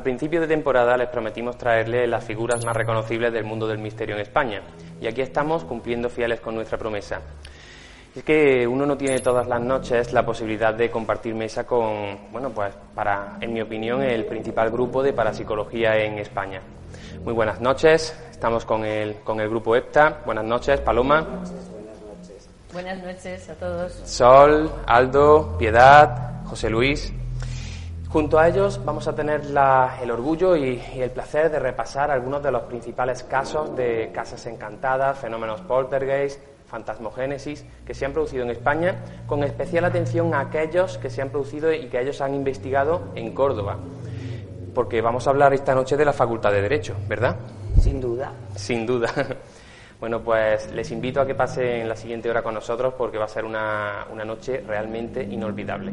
Al principio de temporada les prometimos traerles las figuras más reconocibles del mundo del misterio en España, y aquí estamos cumpliendo fieles con nuestra promesa. Es que uno no tiene todas las noches la posibilidad de compartir mesa con, bueno, pues para, en mi opinión, el principal grupo de parapsicología en España. Muy buenas noches, estamos con el, con el grupo EPTA. Buenas noches, Paloma. Buenas noches a todos. Sol, Aldo, Piedad, José Luis. Junto a ellos vamos a tener el orgullo y, el placer de repasar algunos de los principales casos de casas encantadas, fenómenos poltergeist, fantasmogénesis que se han producido en España, con especial atención a aquellos que se han producido y que ellos han investigado en Córdoba. Porque vamos a hablar esta noche de la Facultad de Derecho, ¿verdad? Sin duda. Sin duda. Bueno, pues les invito a que pasen la siguiente hora con nosotros porque va a ser una, una noche realmente inolvidable.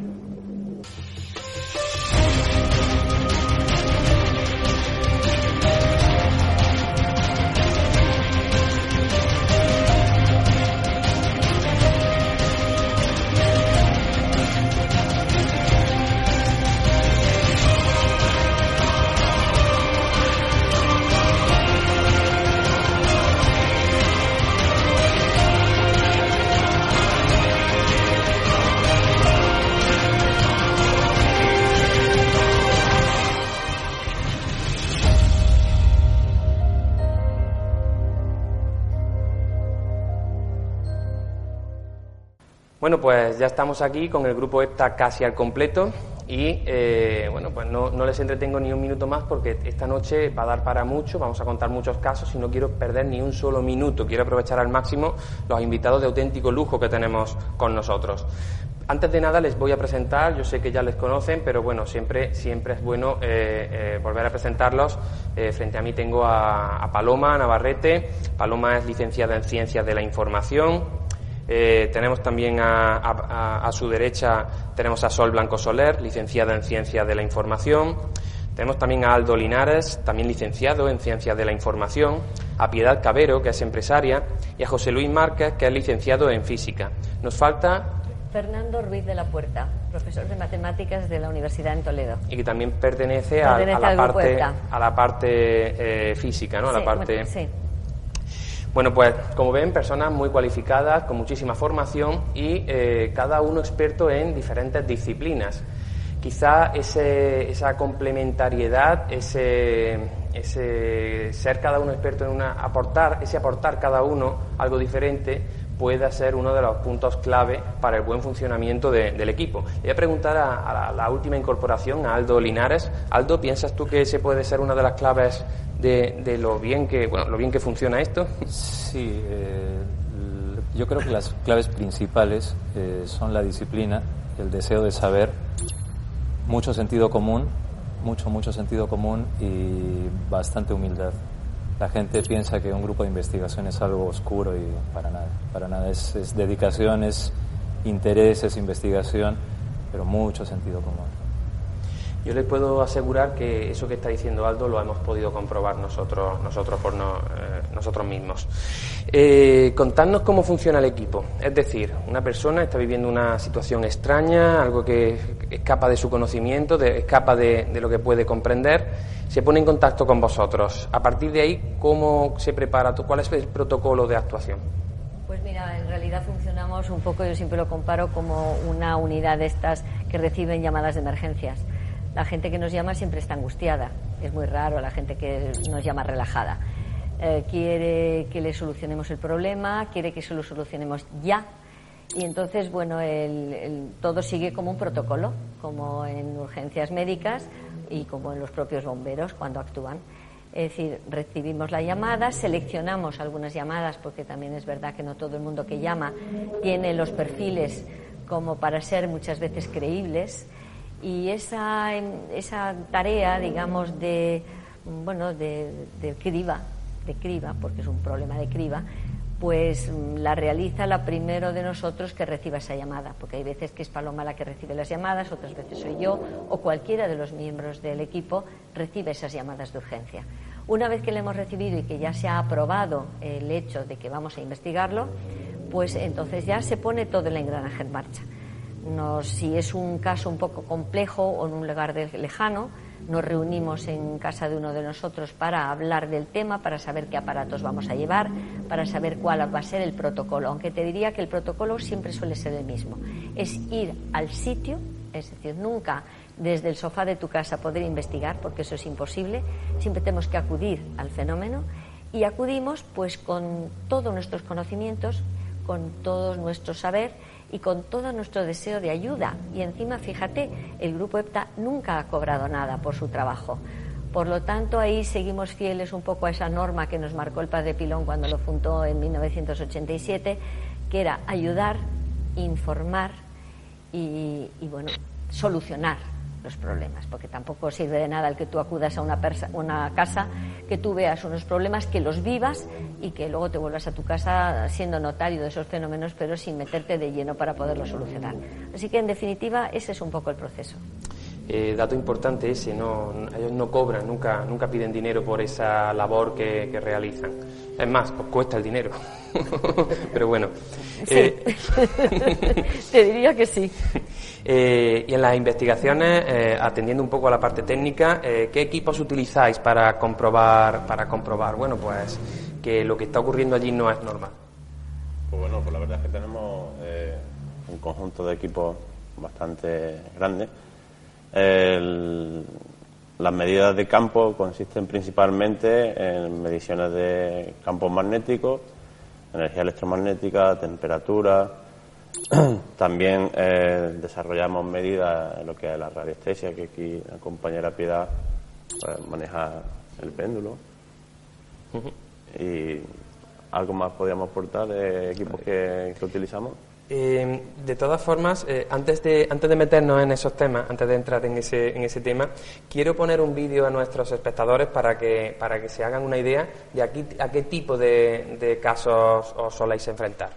Bueno, pues ya estamos aquí con el grupo EPTA casi al completo y eh, bueno, pues no, les entretengo ni un minuto más porque esta noche va a dar para mucho, vamos a contar muchos casos y no quiero perder ni un solo minuto, quiero aprovechar al máximo los invitados de auténtico lujo que tenemos con nosotros. Antes de nada les voy a presentar, yo sé que ya les conocen, pero bueno, siempre, siempre es bueno eh, eh, volver a presentarlos. frente a mí tengo a Paloma Navarrete. Paloma es licenciada en Ciencias de la Información, eh, tenemos también a, su derecha tenemos a Sol Blanco Soler, licenciada en Ciencias de la Información. Tenemos también a Aldo Linares, también licenciado en Ciencias de la Información, a Piedad Cabero, que es empresaria, y a José Luis Márquez, que es licenciado en Física. Nos falta Fernando Ruiz de la Puerta, profesor de matemáticas de la Universidad en Toledo. Y que también pertenece, a, la parte, a, la parte, física, ¿no? A la parte. Sí. Bueno, pues como ven, personas muy cualificadas, con muchísima formación y eh, cada uno experto en diferentes disciplinas. Quizá esa complementariedad, ese, ese ser cada uno experto en una, aportar, ese aportar cada uno algo diferente, pueda ser uno de los puntos clave para el buen funcionamiento del equipo. Voy a preguntar a, la, última incorporación, a Aldo Linares. Aldo, ¿piensas tú que ese puede ser una de las claves de, lo bien que bueno, lo bien que funciona esto? Sí, eh, yo creo que las claves principales eh, son la disciplina, el deseo de saber, mucho sentido común, mucho, mucho sentido común y bastante humildad. La gente piensa que un grupo de investigación es algo oscuro y para nada, para nada. Es, es dedicación, es interés, es investigación, pero mucho sentido común. Yo les puedo asegurar que eso que está diciendo Aldo lo hemos podido comprobar nosotros, nosotros por eh, nosotros mismos. Eh, contadnos cómo funciona el equipo. Es decir, una persona está viviendo una situación extraña, algo que escapa de su conocimiento, escapa de, lo que puede comprender, se pone en contacto con vosotros. A partir de ahí, ¿cómo se prepara? ¿Cuál es el protocolo de actuación? Pues mira, en realidad funcionamos un poco, yo siempre lo comparo como una unidad de estas que reciben llamadas de emergencias la gente que nos llama siempre está angustiada. Es muy raro la gente que nos llama relajada. Eh, quiere que le solucionemos el problema, quiere que se lo solucionemos ya. Y entonces, bueno, todo sigue como un protocolo, como en urgencias médicas y como en los propios bomberos cuando actúan. Es decir, recibimos la llamada, seleccionamos algunas llamadas, porque también es verdad que no todo el mundo que llama tiene los perfiles como para ser muchas veces creíbles y esa, esa tarea, digamos, de, bueno, de, de, criba, de criba, porque es un problema de criba, pues la realiza la primero de nosotros que reciba esa llamada, porque hay veces que es Paloma la que recibe las llamadas, otras veces soy yo, o cualquiera de los miembros del equipo recibe esas llamadas de urgencia. Una vez que le hemos recibido y que ya se ha aprobado el hecho de que vamos a investigarlo, pues entonces ya se pone todo el engranaje en marcha si es un caso un poco complejo o en un lugar lejano, nos reunimos en casa de uno de nosotros para hablar del tema, para saber qué aparatos vamos a llevar, para saber cuál va a ser el protocolo. Aunque te diría que el protocolo siempre suele ser el mismo. Es ir al sitio, es decir, nunca desde el sofá de tu casa poder investigar, porque eso es imposible. Siempre tenemos que acudir al fenómeno y acudimos pues con todos nuestros conocimientos, con todo nuestro saber y con todo nuestro deseo de ayuda. Y encima, fíjate, el grupo EPTA nunca ha cobrado nada por su trabajo. Por lo tanto, ahí seguimos fieles un poco a esa norma que nos marcó el padre Pilón cuando lo fundó en 1987, que era ayudar, informar y, bueno, solucionar los problemas, porque tampoco sirve de nada el que tú acudas a una, una casa, que tú veas unos problemas, que los vivas y que luego te vuelvas a tu casa siendo notario de esos fenómenos, pero sin meterte de lleno para poderlos solucionar. Así que, en definitiva, ese es un poco el proceso. Eh, dato importante ese, no, ellos no cobran, nunca, nunca piden dinero por esa labor que, realizan. Es más, pues cuesta el dinero. Pero bueno. Eh, Te diría que sí. Eh, y en las investigaciones, atendiendo un poco a la parte técnica, ¿qué equipos utilizáis para comprobar, para comprobar, bueno, pues que lo que está ocurriendo allí no es normal? Pues bueno, pues la verdad es que tenemos un conjunto de equipos bastante grande las medidas de campo consisten principalmente en mediciones de campos magnéticos, energía electromagnética, temperatura. También eh, desarrollamos medidas en lo que es la radiestesia, que aquí la compañera Piedad pues, maneja el péndulo. Y algo más podríamos aportar de equipos que utilizamos. Eh, de todas formas, eh, antes, de, antes de meternos en esos temas, antes de entrar en ese, en ese tema, quiero poner un vídeo a nuestros espectadores para que, para que se hagan una idea de aquí, a qué tipo de, de casos os soléis enfrentar.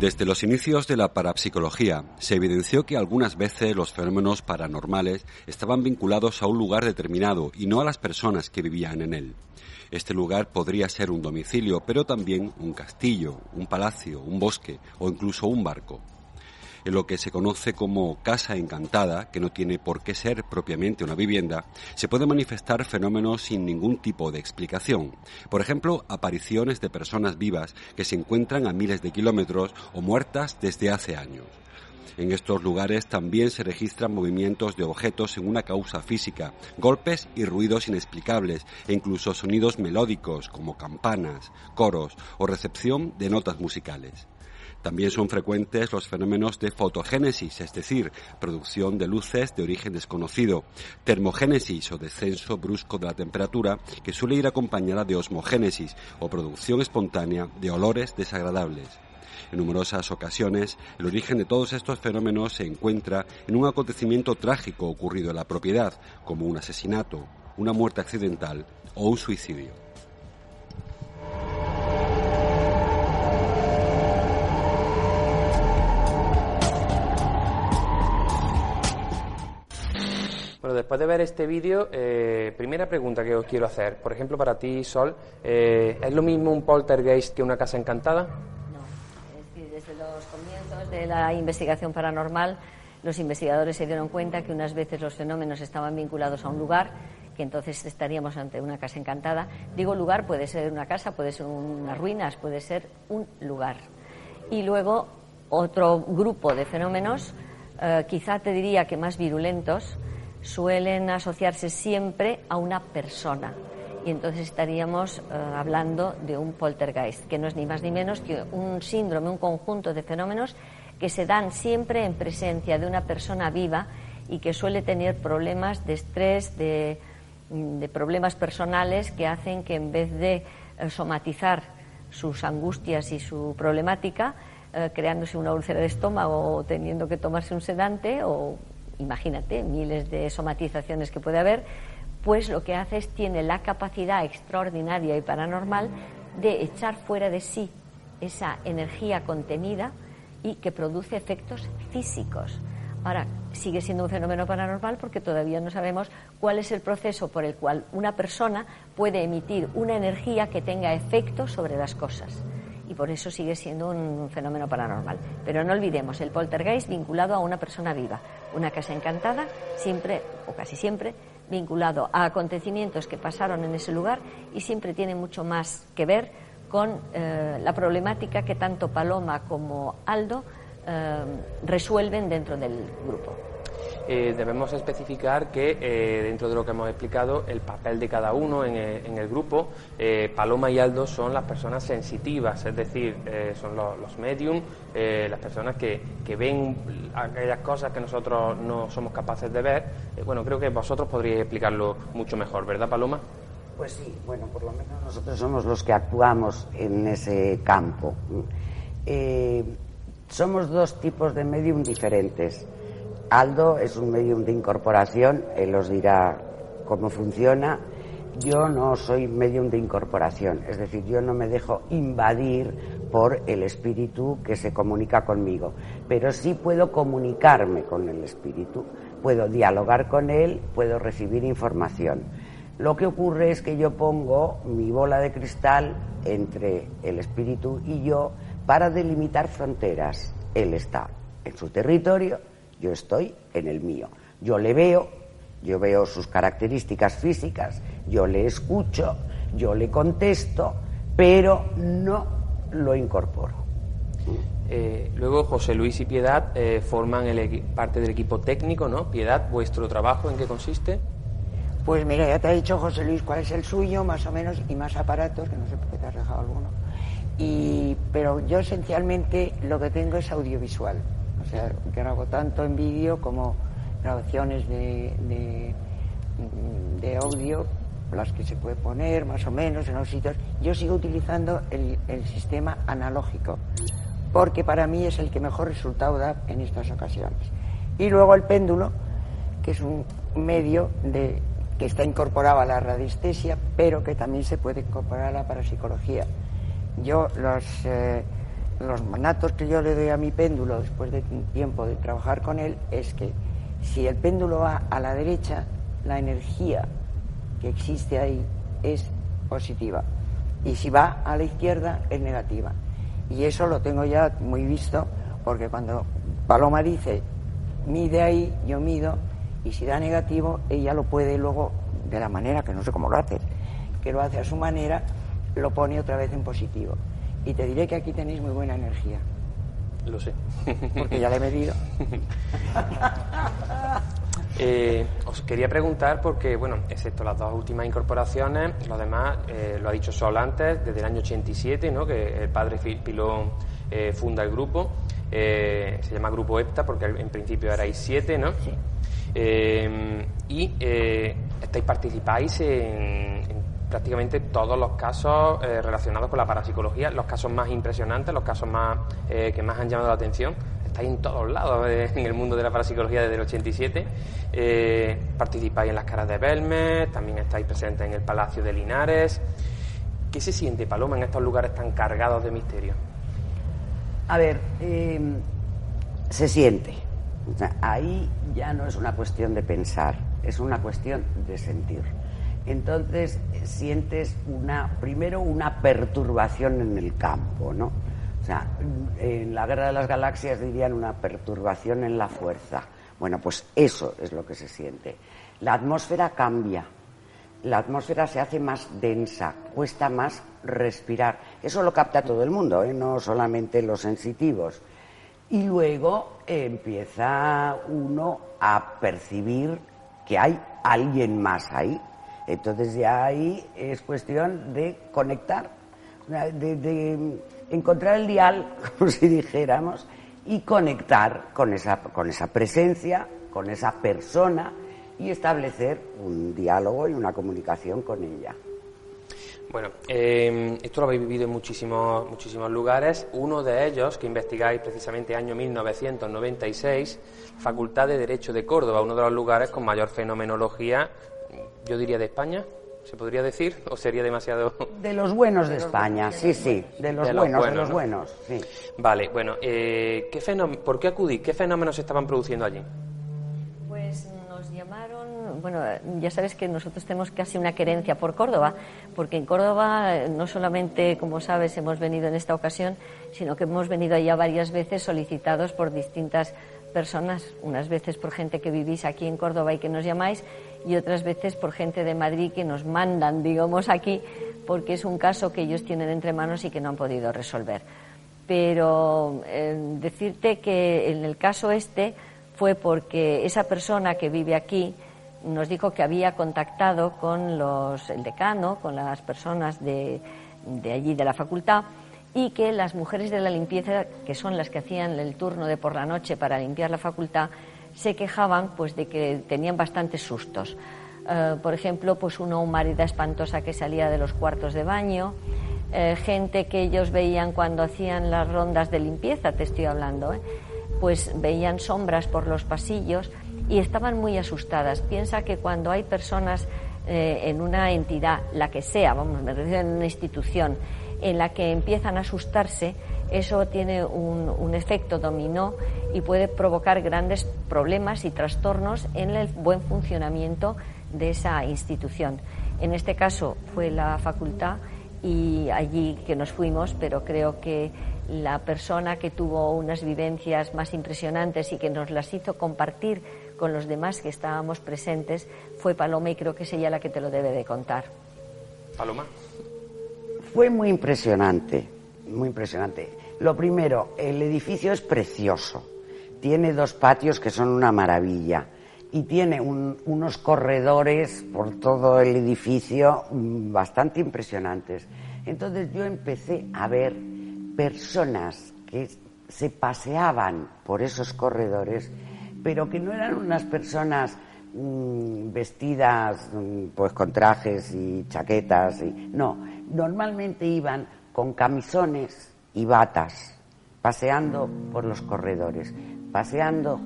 Desde los inicios de la parapsicología se evidenció que algunas veces los fenómenos paranormales estaban vinculados a un lugar determinado y no a las personas que vivían en él. Este lugar podría ser un domicilio, pero también un castillo, un palacio, un bosque o incluso un barco. En lo que se conoce como casa encantada, que no tiene por qué ser propiamente una vivienda, se pueden manifestar fenómenos sin ningún tipo de explicación. Por ejemplo, apariciones de personas vivas que se encuentran a miles de kilómetros o muertas desde hace años. En estos lugares también se registran movimientos de objetos en una causa física, golpes y ruidos inexplicables e incluso sonidos melódicos como campanas, coros o recepción de notas musicales. También son frecuentes los fenómenos de fotogénesis, es decir, producción de luces de origen desconocido, termogénesis o descenso brusco de la temperatura, que suele ir acompañada de osmogénesis o producción espontánea de olores desagradables. En numerosas ocasiones, el origen de todos estos fenómenos se encuentra en un acontecimiento trágico ocurrido en la propiedad, como un asesinato, una muerte accidental o un suicidio. Después de ver este vídeo, eh, primera pregunta que os quiero hacer. Por ejemplo, para ti, Sol, eh, ¿es lo mismo un poltergeist que una casa encantada? de la investigación paranormal, los investigadores se dieron cuenta que unas veces los fenómenos estaban vinculados a un lugar, que entonces estaríamos ante una casa encantada. Digo lugar, puede ser una casa, puede ser unas ruinas, puede ser un lugar. Y luego otro grupo de fenómenos, eh, quizá te diría que más virulentos, suelen asociarse siempre a una persona. Y entonces estaríamos eh, hablando de un poltergeist, que no es ni más ni menos que un síndrome, un conjunto de fenómenos que se dan siempre en presencia de una persona viva y que suele tener problemas de estrés, de, problemas personales que hacen que en vez de eh, somatizar sus angustias y su problemática, eh, creándose una úlcera de estómago o teniendo que tomarse un sedante o imagínate miles de somatizaciones que puede haber, pues lo que hace es tiene la capacidad extraordinaria y paranormal de echar fuera de sí esa energía contenida y que produce efectos físicos. Ahora, sigue siendo un fenómeno paranormal porque todavía no sabemos cuál es el proceso por el cual una persona puede emitir una energía que tenga efecto sobre las cosas. Y por eso sigue siendo un fenómeno paranormal. Pero no olvidemos el poltergeist vinculado a una persona viva. Una casa encantada, siempre o casi siempre, vinculado a acontecimientos que pasaron en ese lugar y siempre tiene mucho más que ver con eh, la problemática que tanto Paloma como Aldo eh, resuelven dentro del grupo. Eh, debemos especificar que eh, dentro de lo que hemos explicado, el papel de cada uno en, eh, el grupo, Paloma y Aldo son las personas sensitivas, es decir, son los, los medium, las personas que, que, ven aquellas cosas que nosotros no somos capaces de ver. bueno, creo que vosotros podríais explicarlo mucho mejor, ¿verdad, Paloma? Pues sí, bueno, por lo menos nosotros somos los que actuamos en ese campo. somos dos tipos de medium diferentes. Aldo es un medium de incorporación, él os dirá cómo funciona. Yo no soy medium de incorporación, es decir, yo no me dejo invadir por el espíritu que se comunica conmigo, pero sí puedo comunicarme con el espíritu, puedo dialogar con él, puedo recibir información. Lo que ocurre es que yo pongo mi bola de cristal entre el espíritu y yo para delimitar fronteras. Él está en su territorio, yo estoy en el mío. Yo le veo, yo veo sus características físicas, yo le escucho, yo le contesto, pero no lo incorporo. Eh, luego José Luis y Piedad eh, forman el parte del equipo técnico, ¿no? Piedad, ¿vuestro trabajo en qué consiste? Pues mira, ya te ha dicho José Luis cuál es el suyo, más o menos, y más aparatos, que no sé por qué te has dejado alguno. Y, pero yo esencialmente lo que tengo es audiovisual. Sea, grabo tanto en vídeo como grabaciones de, de, audio, las que se puede poner más o menos en los sitios. Yo sigo utilizando el, el sistema analógico, porque para mí es el que mejor resultado da en estas ocasiones. Y luego el péndulo, que es un medio de, que está incorporado a la radiestesia, pero que también se puede incorporar a la parapsicología. Yo los... Eh, los manatos que yo le doy a mi péndulo después de tiempo de trabajar con él es que si el péndulo va a la derecha, la energía que existe ahí es positiva. Y si va a la izquierda, es negativa. Y eso lo tengo ya muy visto, porque cuando Paloma dice, mide ahí, yo mido, y si da negativo, ella lo puede luego, de la manera que no sé cómo lo hace, que lo hace a su manera, lo pone otra vez en positivo. Y te diré que aquí tenéis muy buena energía. Lo sé. Porque ya la he medido. Eh, os quería preguntar porque, bueno, excepto las dos últimas incorporaciones, lo demás, eh, lo ha dicho Sol antes, desde el año 87, ¿no? que el padre Pilón eh, funda el grupo, se llama Grupo EPTA porque en principio erais siete, ¿no? Sí. y estáis, participáis en, prácticamente todos los casos eh, relacionados con la parapsicología, los casos más impresionantes, los casos más eh, que más han llamado la atención. Estáis en todos lados eh, en el mundo de la parapsicología desde el 87. participáis en las caras de Belmes, también estáis presentes en el Palacio de Linares. ¿Qué se siente, Paloma, en estos lugares tan cargados de misterio? A ver, se siente. ahí ya no es una cuestión de pensar, es una cuestión de sentir entonces sientes una, primero una perturbación en el campo, ¿no? O sea, en la Guerra de las Galaxias dirían una perturbación en la fuerza. Bueno, pues eso es lo que se siente. La atmósfera cambia, la atmósfera se hace más densa, cuesta más respirar. Eso lo capta todo el mundo, ¿eh? no solamente los sensitivos. Y luego empieza uno a percibir que hay alguien más ahí, entonces ya ahí es cuestión de conectar, de, encontrar el dial, como si dijéramos, y conectar con esa, con esa presencia, con esa persona y establecer un diálogo y una comunicación con ella. Bueno, eh, esto lo habéis vivido en muchísimos, muchísimos lugares. Uno de ellos, que investigáis precisamente año 1996, Facultad de Derecho de Córdoba, uno de los lugares con mayor fenomenología yo diría de España, ¿se podría decir? ¿O sería demasiado...? De los buenos de España, sí, sí, de los, buenos, de los buenos, sí. Vale, bueno, eh, ¿qué ¿por qué acudí? ¿Qué fenómenos se estaban produciendo allí? Pues nos llamaron bueno, ya sabes que nosotros tenemos casi una querencia por Córdoba, porque en Córdoba no solamente, como sabes, hemos venido en esta ocasión, sino que hemos venido ya varias veces solicitados por distintas personas, unas veces por gente que vivís aquí en Córdoba y que nos llamáis, y otras veces por gente de Madrid que nos mandan, digamos, aquí, porque es un caso que ellos tienen entre manos y que no han podido resolver. Pero eh, decirte que en el caso este fue porque esa persona que vive aquí nos dijo que había contactado con los, el decano, con las personas de, de allí de la facultad, y que las mujeres de la limpieza, que son las que hacían el turno de por la noche para limpiar la facultad, se quejaban pues de que tenían bastantes sustos. Eh, por ejemplo, pues una humareda espantosa que salía de los cuartos de baño, eh, gente que ellos veían cuando hacían las rondas de limpieza, te estoy hablando, ¿eh? pues veían sombras por los pasillos y estaban muy asustadas. Piensa que cuando hay personas en una entidad, la que sea, vamos, me refiero en una institución, en la que empiezan a asustarse, eso tiene un, efecto dominó y puede provocar grandes problemas y trastornos en el buen funcionamiento de esa institución. En este caso fue la facultad y allí que nos fuimos, pero creo que la persona que tuvo unas vivencias más impresionantes y que nos las hizo compartir con los demás que estábamos presentes fue Paloma y creo que es ella la que te lo debe de contar. Paloma. Fue muy impresionante, muy impresionante. Lo primero, el edificio es precioso. Tiene dos patios que son una maravilla y tiene unos corredores por todo el edificio mm, bastante impresionantes. Entonces yo empecé a ver personas que se paseaban por esos corredores, pero que no eran unas personas mm, vestidas mm, pues con trajes y chaquetas y no normalmente iban con camisones y batas, paseando por los corredores, paseando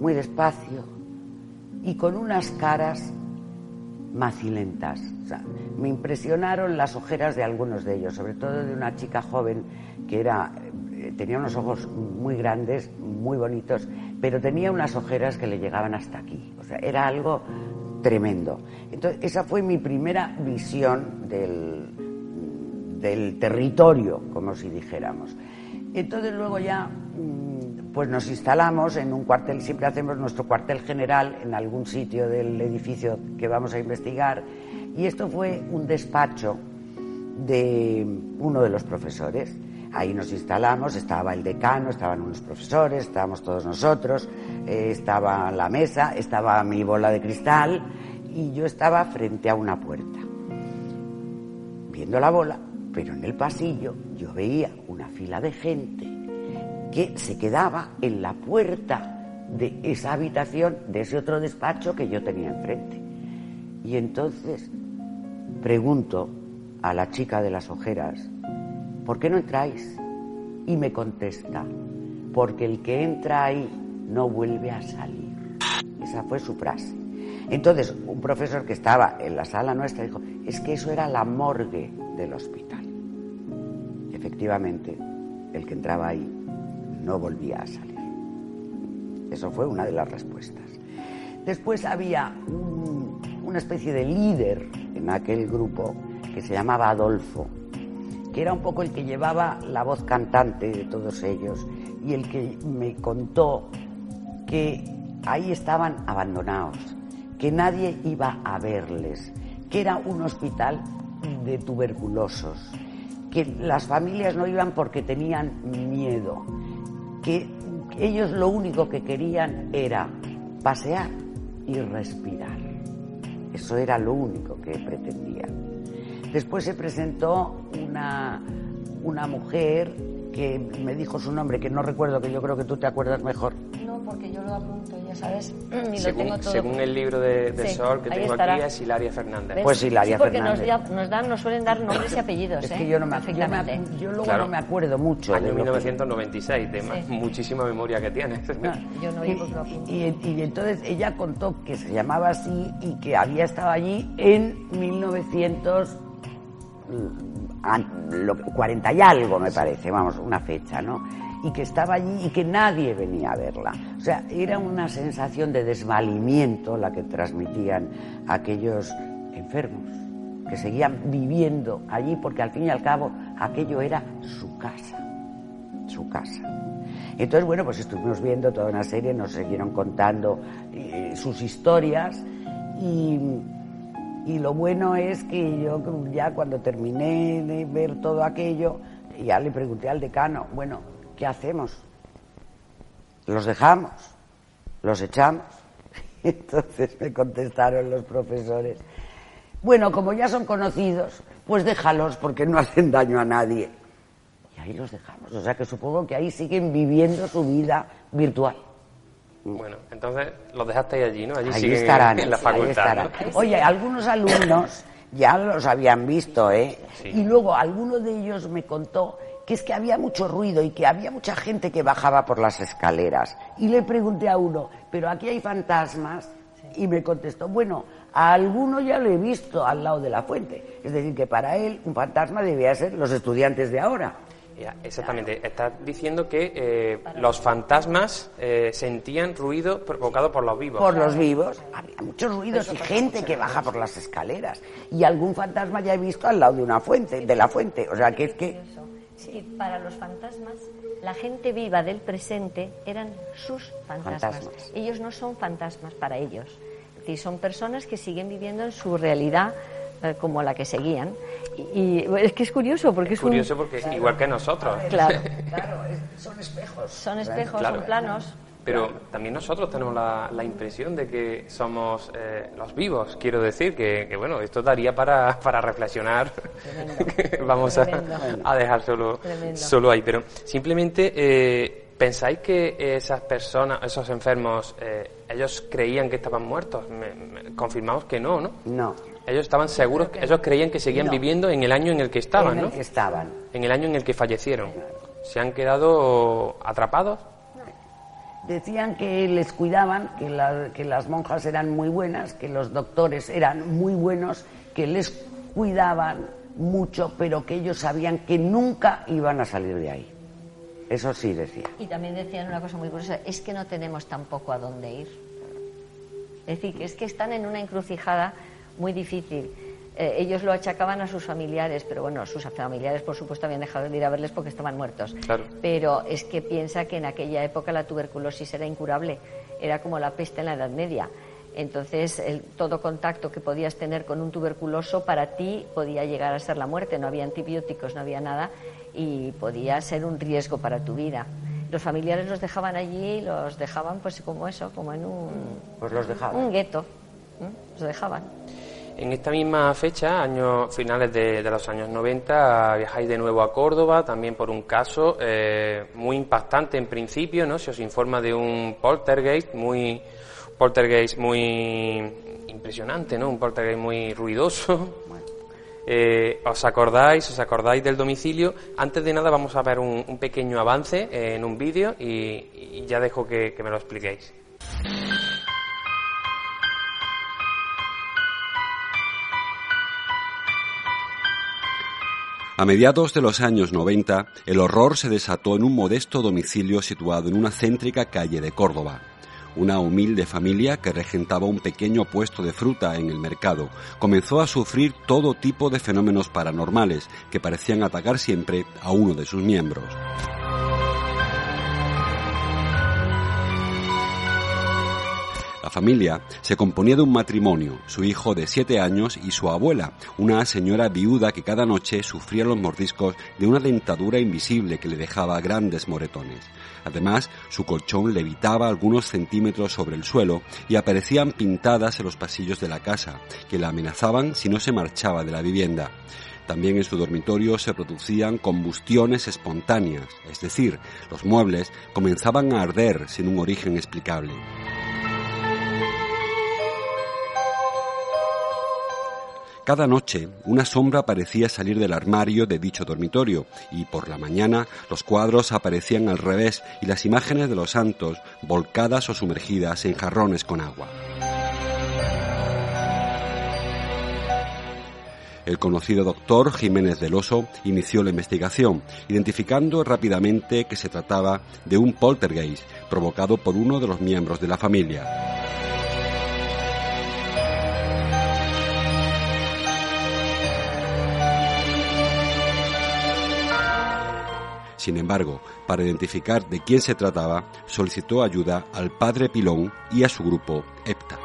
muy despacio y con unas caras macilentas. me impresionaron las ojeras de algunos de ellos, sobre todo de una chica joven que era eh, tenía unos ojos muy grandes, muy bonitos, pero tenía unas ojeras que le llegaban hasta aquí. O sea, era algo tremendo. Entonces, esa fue mi primera visión del, del territorio, como si dijéramos. Entonces luego ya mm, pues nos instalamos en un cuartel, siempre hacemos nuestro cuartel general en algún sitio del edificio que vamos a investigar y esto fue un despacho de uno de los profesores. Ahí nos instalamos, estaba el decano, estaban unos profesores, estábamos todos nosotros, eh, estaba la mesa, estaba mi bola de cristal y yo estaba frente a una puerta, viendo la bola, pero en el pasillo yo veía una fila de gente que se quedaba en la puerta de esa habitación, de ese otro despacho que yo tenía enfrente. Y entonces pregunto a la chica de las ojeras, ¿por qué no entráis? Y me contesta, porque el que entra ahí no vuelve a salir. Esa fue su frase. Entonces, un profesor que estaba en la sala nuestra dijo, es que eso era la morgue del hospital. Efectivamente, el que entraba ahí no volvía a salir. Eso fue una de las respuestas. Después había una especie de líder en aquel grupo que se llamaba Adolfo, que era un poco el que llevaba la voz cantante de todos ellos y el que me contó que ahí estaban abandonados, que nadie iba a verles, que era un hospital de tuberculosos, que las familias no iban porque tenían miedo, que ellos lo único que querían era pasear y respirar. Eso era lo único que pretendían. Después se presentó una, una mujer que me dijo su nombre, que no recuerdo, que yo creo que tú te acuerdas mejor. No, porque yo lo apunto, ya sabes. Y según, lo tengo todo. según el libro de, de Sol que tengo aquí, es Hilaria Fernández. Pues Hilaria sí, porque Fernández. Nos, nos, dan, nos suelen dar nombres y apellidos. Es ¿eh? que yo no me, yo, me, yo luego Claro. no me acuerdo mucho. Año lo que- 1996, de más- muchísima memoria que tienes. No, Yo no y, digo que lo apunto. y, y entonces ella contó que se llamaba así y que había estado allí en 1900 mm, an- lo- 40 y algo me parece, vamos, una fecha, ¿no? y que estaba allí y que nadie venía a verla. O sea, era una sensación de desvalimiento la que transmitían aquellos enfermos que seguían viviendo allí porque al fin y al cabo aquello era su casa, su casa. Entonces, bueno, pues estuvimos viendo toda una serie, nos siguieron contando eh, sus historias y, y lo bueno es que yo ya cuando terminé de ver todo aquello, ya le pregunté al decano, bueno, ¿qué hacemos? ¿Los dejamos? ¿Los echamos? Entonces me contestaron los profesores, bueno, como ya son conocidos, pues déjalos porque no hacen daño a nadie. Y ahí los dejamos. O sea que supongo que ahí siguen viviendo su vida virtual. Bueno, entonces los dejaste allí, ¿no? Allí Ahí estarán, en la ahí facultad. estarán. ¿no? Oye, algunos alumnos ya los habían visto, ¿eh? Sí. Y luego alguno de ellos me contó que es que había mucho ruido y que había mucha gente que bajaba por las escaleras. Y le pregunté a uno, ¿pero aquí hay fantasmas? Y me contestó, bueno, a alguno ya lo he visto al lado de la fuente. Es decir, que para él un fantasma debía ser los estudiantes de ahora. Ya, exactamente. Estás diciendo que eh, los fantasmas eh, sentían ruido provocado por los vivos. Por los vivos. Había muchos ruidos y gente que baja por las escaleras. Y algún fantasma ya he visto al lado de una fuente, de la fuente. O sea, que es que... Sí, para los fantasmas, la gente viva del presente eran sus fantasmas. Fantasmas. Ellos no son fantasmas para ellos. Es decir, son personas que siguen viviendo en su realidad eh, como la que seguían. Y, es que es curioso porque es, Curioso porque igual que nosotros. Claro, Claro, son espejos. son espejos, Claro. son planos. Pero también nosotros tenemos la, la impresión de que somos eh, los vivos. Quiero decir que, que, bueno, esto daría para, para reflexionar. Vamos a, a dejar solo, Tremendo. solo ahí. Pero simplemente, eh, ¿pensáis que esas personas, esos enfermos, eh, ellos creían que estaban muertos? Me- me- confirmamos que no, ¿no? No. Ellos estaban seguros, que ellos creían que seguían No. viviendo en el año en el que estaban, en el ¿no? que estaban. En el año en el que fallecieron. ¿Se han quedado atrapados? Decían que les cuidaban, que, la- que las monjas eran muy buenas, que los doctores eran muy buenos, que les cuidaban mucho, pero que ellos sabían que nunca iban a salir de ahí. Eso sí decía. Y también decían una cosa muy curiosa, es que no tenemos tampoco a dónde ir. Es decir, que es que están en una encrucijada muy difícil. Eh, ellos lo achacaban a sus familiares, pero bueno, sus familiares por supuesto habían dejado de ir a verles porque estaban muertos. Claro. Pero es que piensa que en aquella época la tuberculosis era incurable, era como la peste en la Edad Media. Entonces, el- todo contacto que podías tener con un tuberculoso para ti podía llegar a ser la muerte. No había antibióticos, no había nada y podía ser un riesgo para tu vida. Los familiares los dejaban allí, los dejaban pues como eso, como en un, Pues los dejaban. un gueto. ¿eh? Los dejaban. En esta misma fecha, años finales de, de los años 90, viajáis de nuevo a Córdoba, también por un caso eh, muy impactante en principio, ¿no? Se os informa de un poltergeist muy poltergeist muy impresionante, ¿no? Un poltergeist muy ruidoso. Eh, ¿Os acordáis? ¿Os acordáis del domicilio? Antes de nada vamos a ver un, un pequeño avance eh, en un vídeo y, y ya dejo que- que me lo expliquéis. A mediados de los años 90, el horror se desató en un modesto domicilio situado en una céntrica calle de Córdoba. Una humilde familia que regentaba un pequeño puesto de fruta en el mercado comenzó a sufrir todo tipo de fenómenos paranormales que parecían atacar siempre a uno de sus miembros. Familia se componía de un matrimonio, su hijo de siete años y su abuela, una señora viuda que cada noche sufría los mordiscos de una dentadura invisible que le dejaba grandes moretones. Además, su colchón levitaba algunos centímetros sobre el suelo y aparecían pintadas en los pasillos de la casa, que la amenazaban si no se marchaba de la vivienda. También en su dormitorio se producían combustiones espontáneas, es decir, los muebles comenzaban a arder sin un origen explicable. Cada noche una sombra parecía salir del armario de dicho dormitorio y por la mañana los cuadros aparecían al revés y las imágenes de los santos volcadas o sumergidas en jarrones con agua. El conocido doctor Jiménez del Oso inició la investigación, identificando rápidamente que se trataba de un poltergeist provocado por uno de los miembros de la familia. Sin embargo, para identificar de quién se trataba, solicitó ayuda al padre Pilón y a su grupo EPTA.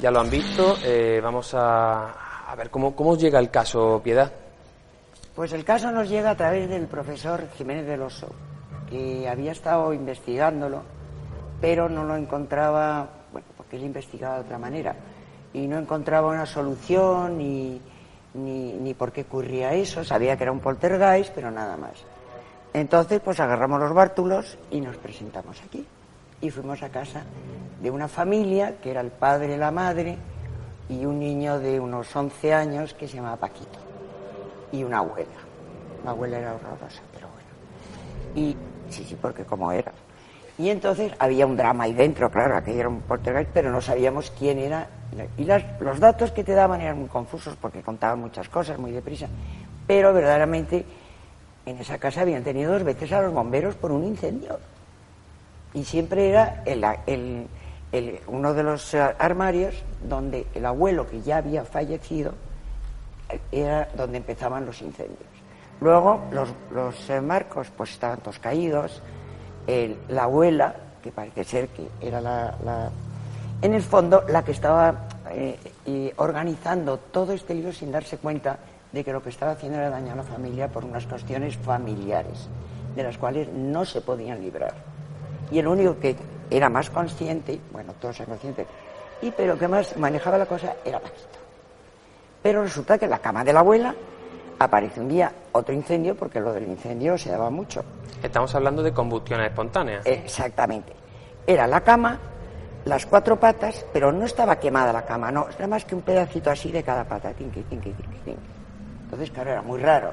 Ya lo han visto, eh, vamos a, a ver cómo, cómo llega el caso, Piedad. Pues el caso nos llega a través del profesor Jiménez del Oso, que había estado investigándolo, pero no lo encontraba, bueno, porque él investigaba de otra manera, y no encontraba una solución ni, ni, por qué ocurría eso. Sabía que era un poltergeist, pero nada más. Entonces, pues agarramos los bártulos y nos presentamos aquí. Y fuimos a casa de una familia, que era el padre la madre, y un niño de unos 11 años que se llamaba Paquito y una abuela. La abuela era horrorosa, pero bueno. Y sí, sí, porque como era. Y entonces había un drama ahí dentro, claro, aquello era un poltergeist, pero no sabíamos quién era. Y las- los datos que te daban eran muy confusos porque contaban muchas cosas muy deprisa. Pero verdaderamente en esa casa habían tenido dos veces a los bomberos por un incendio. Y siempre era el- el- el- uno de los armarios donde el abuelo que ya había fallecido era donde empezaban los incendios. Luego los, los, eh, marcos pues estaban todos caídos, el- la abuela, que parece ser que era la, la- en el fondo la que estaba eh, y organizando todo este lío sin darse cuenta de que lo que estaba haciendo era dañar a la familia por unas cuestiones familiares, de las cuales no se podían librar. Y el único que era más consciente, bueno, todos eran conscientes, y pero que más manejaba la cosa era Paquito. Pero resulta que la cama de la abuela aparece un día otro incendio, porque lo del incendio se daba mucho. Estamos hablando de combustiones espontáneas. Exactamente. Era la cama, las cuatro patas, pero no estaba quemada la cama, no, era más que un pedacito así de cada pata. tinqui, tinqui, tinqui, tinqui. Entonces, claro, era muy raro.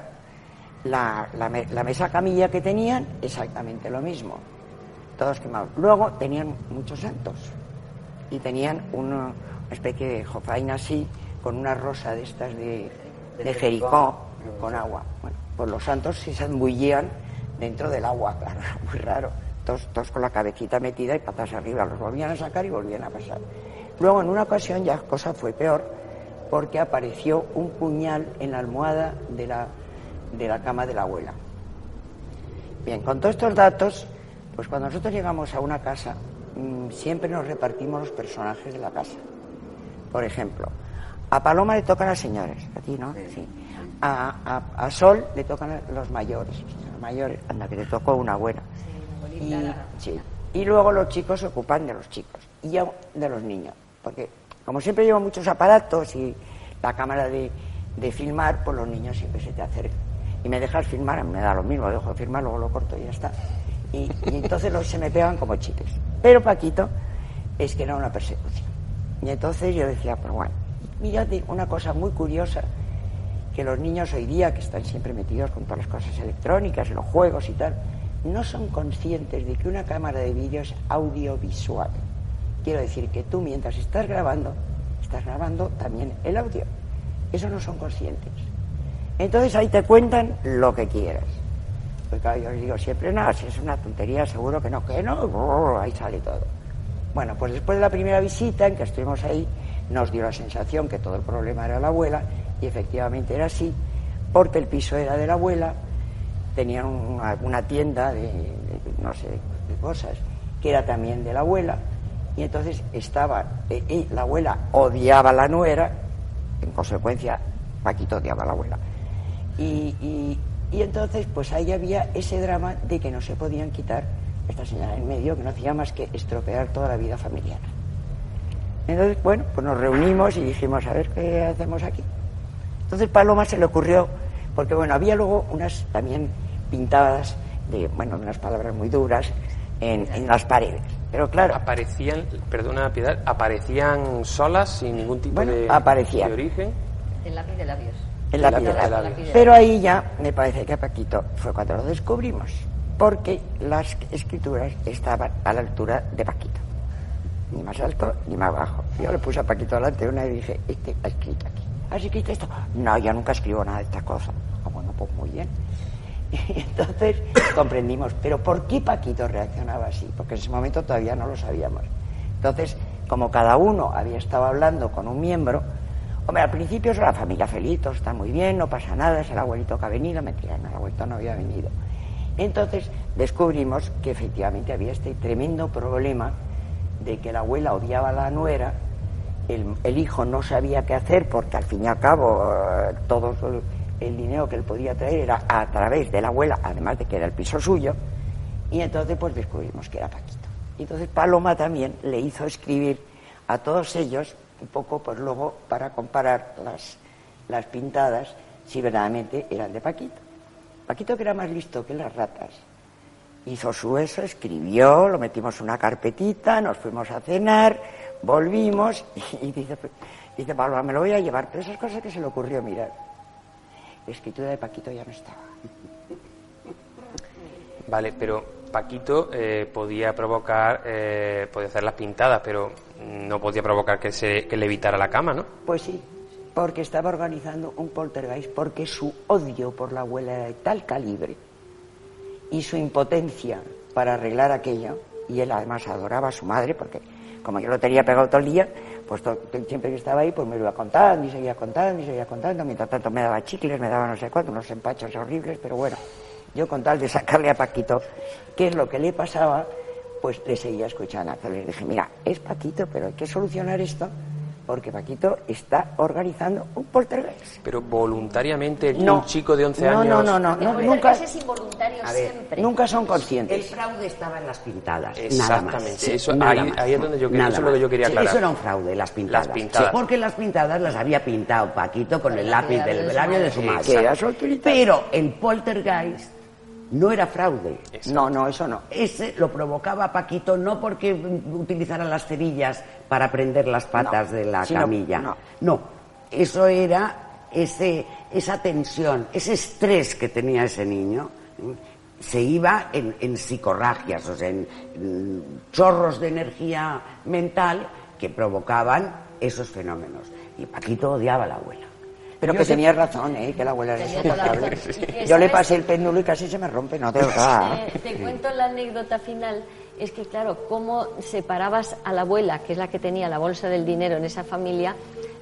La, la me- la mesa camilla que tenían, exactamente lo mismo. Todos quemados. Luego tenían muchos santos. Y tenían una, una especie de jofaina así, con una rosa de estas de, de Jericó, con agua. Bueno, pues los santos se zambullían dentro del agua, claro, muy raro. Todos, todos con la cabecita metida y patas arriba. Los volvían a sacar y volvían a pasar. Luego, en una ocasión, ya cosa fue peor, porque apareció un puñal en la almohada de la, de la cama de la abuela. Bien, con todos estos datos, pues cuando nosotros llegamos a una casa, mm, siempre nos repartimos los personajes de la casa. Por ejemplo, a Paloma le tocan las señores, a ti, ¿no? Sí. A, a- a Sol le tocan los mayores, los mayores, anda, que te tocó una buena. Y, sí. y luego los chicos se ocupan de los chicos y yo de los niños, porque como siempre llevo muchos aparatos y la cámara de, de filmar, pues los niños siempre se te acercan. Y me dejas filmar, me da lo mismo, dejo de filmar, luego lo corto y ya está. Y, y entonces los se me pegan como chicles. Pero Paquito es que era una persecución. Y entonces yo decía, pero bueno, mírate una cosa muy curiosa, que los niños hoy día, que están siempre metidos con todas las cosas electrónicas, los juegos y tal, no son conscientes de que una cámara de vídeo es audiovisual. Quiero decir que tú mientras estás grabando, estás grabando también el audio. Eso no son conscientes. Entonces ahí te cuentan lo que quieras. Pues claro, yo les digo siempre, no, si es una tontería, seguro que no, que no, ahí sale todo. Bueno, pues después de la primera visita en que estuvimos ahí, nos dio la sensación que todo el problema era la abuela, y efectivamente era así, porque el piso era de la abuela, tenían una, tienda de, no sé, de cosas, que era también de la abuela, y entonces estaba, eh, y la abuela odiaba a la nuera, en consecuencia, Paquito odiaba a la abuela. Y, y- y entonces, pues ahí había ese drama de que no se podían quitar esta señora en medio, que no hacía más que estropear toda la vida familiar. Entonces, bueno, pues nos reunimos y dijimos, a ver qué hacemos aquí. Entonces Paloma se le ocurrió, porque bueno, había luego unas también pintadas de, bueno, unas palabras muy duras en, en las paredes. Pero claro, Aparecían, perdona Piedad, aparecían solas sin ningún tipo Bueno, de, aparecían. de origen. El lápiz de labios. en la la piedra. piedra. Pero ahí ya me parece que Paquito fue cuando lo descubrimos. porque las escrituras estaban a la altura de Paquito. Ni más alto ni más bajo. Yo le puse a Paquito delante una y dije, este ha escrito aquí. ¿Has escrito esto? No, yo nunca escribo nada de esta cosa. Ah, bueno, pues muy bien. Entonces comprendimos, pero ¿por qué Paquito reaccionaba así? Porque en ese momento todavía no lo sabíamos. Entonces, como cada uno había estado hablando con un miembro, hombre, al principio es la familia feliz, todo está muy bien, no pasa nada, es el abuelito que ha venido, mentira, no, el abuelito no había venido. Entonces descubrimos que efectivamente había este tremendo problema de que la abuela odiaba a la nuera, el, el hijo no sabía qué hacer porque al fin y al cabo eh, todo el, dinero que él podía traer era a través de la abuela, además de que era el piso suyo, y entonces pues descubrimos que era Paquito. Y entonces Paloma también le hizo escribir a todos ellos, un poco pues luego para comparar las, las pintadas, si verdaderamente eran de Paquito. Paquito, que era más listo que las ratas, hizo su eso, escribió, lo metimos en una carpetita, nos fuimos a cenar, volvimos y, dice, dice Paloma, me lo voy a llevar, pero esas cosas que se le ocurrió mirar. La escritura de Paquito ya no estaba. Vale, pero Paquito eh, podía provocar, eh, podía hacer las pintadas, pero no podía provocar que, se, que le evitara la cama, ¿no? Pues sí, porque estaba organizando un poltergeist, porque su odio por la abuela era de tal calibre y su impotencia para arreglar aquello, y él además adoraba a su madre, porque como yo lo tenía pegado todo el día, pues siempre que estaba ahí, pues me lo iba contando y seguía contando y seguía contando, mientras tanto me daba chicles, me daba no sé cuánto, unos empachos horribles, pero bueno, yo con tal de sacarle a Paquito qué es lo que le pasaba, pues le seguía escuchando. Entonces le dije, mira, es Paquito, pero hay que solucionar esto, porque Paquito está organizando un poltergeist. Pero voluntariamente No. un chico de 11 No, años... no, no, no, no, El nunca, es involuntario A ver, siempre. nunca son El conscientes. fraude estaba en las pintadas, nada Exactamente, más. eso- nada ahí- más. ahí es donde yo quería- Nada eso es lo que yo quería Sí, aclarar. Eso era un fraude, las pintadas. Las pintadas. Sí, porque las pintadas las había pintado Paquito con el lápiz del labio de madre. su madre. Que era su autoridad. Pero el poltergeist no era fraude. No, no, eso no. Ese lo provocaba Paquito no porque utilizara las cerillas para prender las patas No, de la sino- camilla. no. no, eso era ese, esa tensión, ese estrés que tenía ese niño. Se iba en, en psicorragias, o sea, en, en chorros de energía mental que provocaban esos fenómenos. Y Paquito odiaba a la abuela. Pero que tenía razón, ¿eh? que la abuela era insoportable. Yo le pasé el péndulo y casi se me rompe, no de verdad. Eh, te cuento la anécdota final. Es que, claro, cómo separabas a la abuela, que es la que tenía la bolsa del dinero en esa familia,